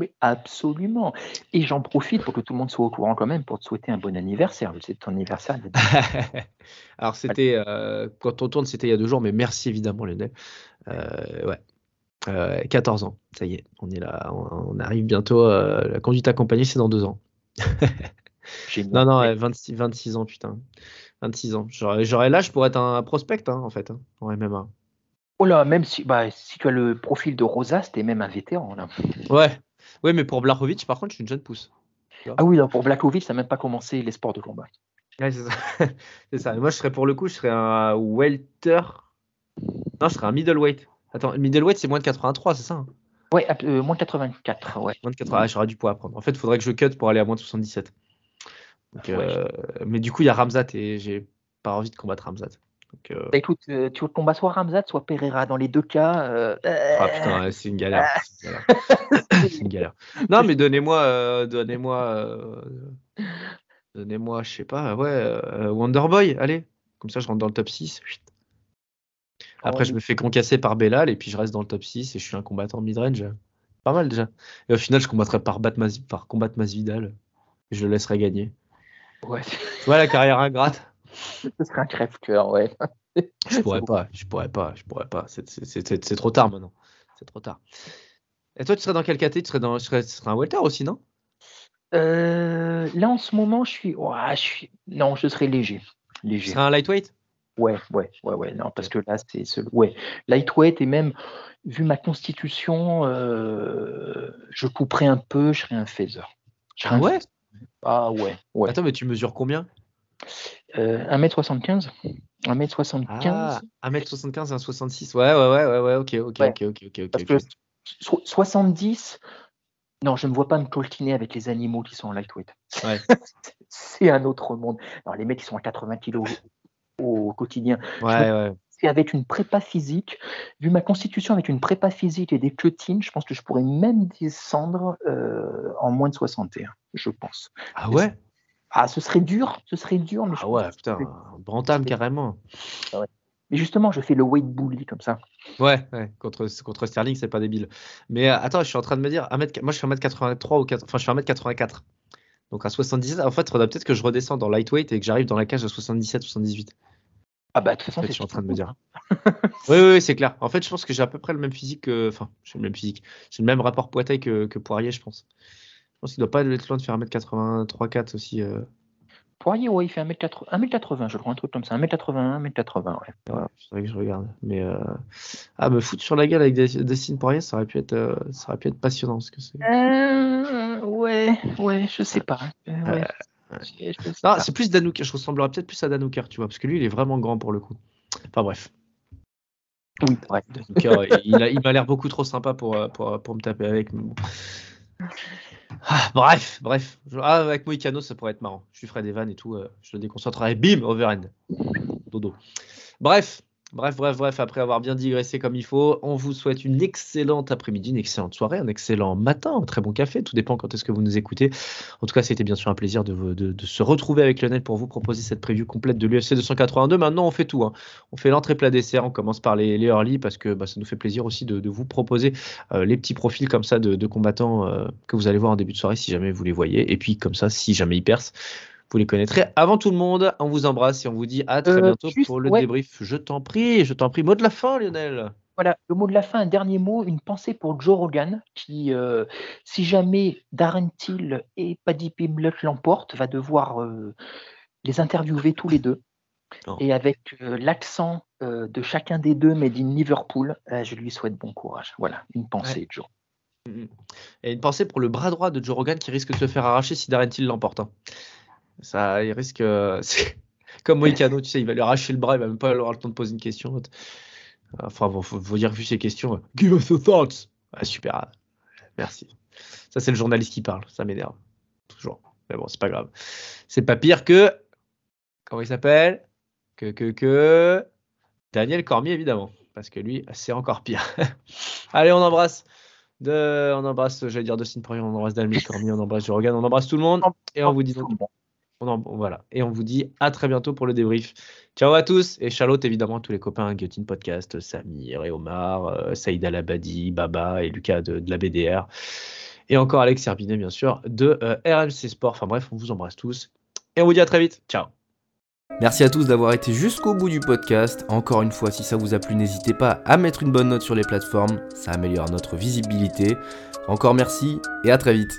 Mais absolument. Et j'en profite pour que tout le monde soit au courant quand même pour te souhaiter un bon anniversaire. C'est ton anniversaire. Alors c'était euh, quand on tourne, c'était il y a deux jours, mais merci évidemment Lionel. Euh, ouais. Euh, 14 ans, ça y est, on est là, on, on arrive bientôt. la conduite accompagnée, c'est dans deux ans. Non, non, ouais, 26, 26 ans, putain. 26 ans. J'aurais l'âge pour être un prospect, hein, en fait, hein, en MMA. Oh là, même si, bah, si tu as le profil de Rosas, t'es même un vétéran. Là. Ouais, ouais, mais pour Blachowicz, par contre, je suis une jeune pousse. Ah oui, pour Blakovic, ça n'a même pas commencé les sports de combat. Ouais, c'est ça. Moi, je serais pour le coup, je serais un welter. Non, je serais un middleweight. Attends, middleweight, c'est moins de 83, c'est ça hein? Ouais, euh, moins de 84, ouais. Moins de 80. Ah, j'aurais du poids à prendre. En fait, il faudrait que je cut pour aller à moins de 77. Donc, Ouais, euh, Mais du coup, il y a Ramzat et j'ai pas envie de combattre Ramzat. Donc, euh, Bah, écoute, euh, tu veux combat soit Ramzat, soit Pereira. Dans les deux cas, euh, Ah putain, c'est une galère. C'est une galère. C'est une galère. Non, mais donnez-moi, donnez-moi, donnez-moi, je sais pas, ouais, Wonderboy, allez. Comme ça, je rentre dans le top 6. Chut. Après, Oh, je me fais concasser par Bellal et puis je reste dans le top 6 et je suis un combattant mid-range. Pas mal déjà. Et au final, je combattrai par, Batmas, par combattre Masvidal et je le laisserai gagner. Ouais. Tu vois la carrière ingrate Ce serait un crève-cœur, ouais. Je pourrais pas, je pourrais pas, je pourrais pas. C'est- trop tard maintenant. C'est trop tard. Et toi, tu serais dans quel caté? Tu serais dans, tu serais, tu serais un welter aussi, non? Euh, là, en ce moment, je suis... je suis. Non, je serais léger. Tu Léger. serais un lightweight? Ouais, ouais, ouais, ouais. Non, parce que là, c'est ce... ouais. lightweight et même vu ma constitution, euh, je couperais un peu, je serais un phaser. Je serais un ouais phaser. Ah ouais, ouais. Attends, mais tu mesures combien? Euh, 1m75 1m75 Ah, 1m75 et 1,66. Ouais, ouais, ouais, ouais, ouais, ok, ok, Ouais. ok, ok, ok, ok. Parce ok. que so- 70, non, je ne vois pas me coltiner avec les animaux qui sont en lightweight. Ouais. c'est un autre monde. Alors, les mecs qui sont à 80 kg au, au quotidien, Ouais, ouais. Avec une prépa physique, vu ma constitution avec une prépa physique et des cutines, je pense que je pourrais même descendre euh, en moins de 61, je pense. Ah ouais? Ah, ce serait dur, ce serait dur, mais, Ah ouais, putain, Bantam carrément. mais justement, je fais le weight bully comme ça. Ouais, ouais, contre, contre Sterling, c'est pas débile. Mais euh, attends, je suis en train de me dire, 1m, moi je suis 1m83 ou 4, enfin je suis 1m84. Donc à 77, en fait, il faudrait peut-être que je redescende dans lightweight et que j'arrive dans la cage à 77-78. Ah bah de toute En façon, fait, c'est je suis en ce train de me dire. Oui, oui, oui, c'est clair. En fait, je pense que j'ai à peu près le même physique que. Enfin, j'ai le même physique. J'ai le même rapport poids-taille que, que Poirier, je pense. Je pense qu'il doit pas être loin de faire 1m83-4 aussi. euh. Poirier, ouais, il fait 1m80, 1m80, je crois, un truc comme ça. 1m81, 1m80, ouais. Voilà, faudrait que je regarde. Mais euh, ah, me foutre sur la gueule avec des Destiny Poirier, ça aurait pu être, euh, ça aurait pu être passionnant. Parce que c'est... Euh, ouais, ouais, je sais pas. Ouais. Ah, c'est plus Danouker. Je ressemblerais peut-être plus à Danouker, tu vois, parce que lui, il est vraiment grand pour le coup. Enfin bref. Oui, ouais. Danouker, il, a- il m'a l'air beaucoup trop sympa pour, euh, pour, pour me taper avec. mais bon. Ah, bref, bref. Ah, avec Moïcano, ça pourrait être marrant. Je lui ferai des vannes et tout. euh, je le déconcentrerai. Bim, overhand. Dodo. Bref. Bref, bref, bref, après avoir bien digressé comme il faut, on vous souhaite une excellente après-midi, une excellente soirée, un excellent matin, un très bon café, tout dépend quand est-ce que vous nous écoutez. En tout cas, c'était bien sûr un plaisir de, se retrouver avec Lionel pour vous proposer cette preview complète de l'UFC 282. Maintenant, on fait tout. hein. On fait l'entrée plat dessert, on commence par les, les early parce que bah, ça nous fait plaisir aussi de, vous proposer euh, les petits profils comme ça de, de combattants euh, que vous allez voir en début de soirée si jamais vous les voyez. Et puis comme ça, si jamais ils percent, vous les connaîtrez avant tout le monde. On vous embrasse et on vous dit à très Euh, bientôt juste, pour le ouais. débrief. Je t'en prie, je t'en prie. Mot de la fin, Lionel. Voilà, le mot de la fin, un dernier mot, une pensée pour Joe Rogan, qui, euh, si jamais Darren Till et Paddy Pimblett l'emportent, va devoir euh, les interviewer tous les deux. Oh. Et avec euh, l'accent de chacun des deux, made in Liverpool, je lui souhaite bon courage. Voilà, une pensée, Joe. Et une pensée pour le bras droit de Joe Rogan qui risque de se faire arracher si Darren Till l'emporte. hein. Ça, il risque. euh, Comme Moïcano, tu sais, il va lui arracher le bras, il va même pas avoir le temps de poser une question. Enfin, bon, faut, dire vu ces questions. Give us your thoughts. Ah, super. Merci. Ça, c'est le journaliste qui parle. Ça m'énerve. Toujours. Mais bon, c'est pas grave. C'est pas pire que. Comment il s'appelle? Que, que, que. Daniel Cormier, évidemment. Parce que lui, c'est encore pire. Allez, on embrasse. De, on embrasse, j'allais dire Dustin Poirier, on embrasse Daniel Cormier, on embrasse Joe Rogan, on embrasse tout le monde. Et on vous dit donc Et on vous dit à très bientôt pour le débrief. Ciao à tous et Charlotte évidemment tous les copains Guillotine Podcast, Samir et Omar, euh, Saïd Alabadi, Baba et Lucas de, la BDR. Et encore Alex Herbinet bien sûr de euh, RMC Sport. Enfin bref, on vous embrasse tous et on vous dit à très vite. Ciao. Merci à tous d'avoir été jusqu'au bout du podcast. Encore une fois, si ça vous a plu, n'hésitez pas à mettre une bonne note sur les plateformes, ça améliore notre visibilité. Encore merci et à très vite.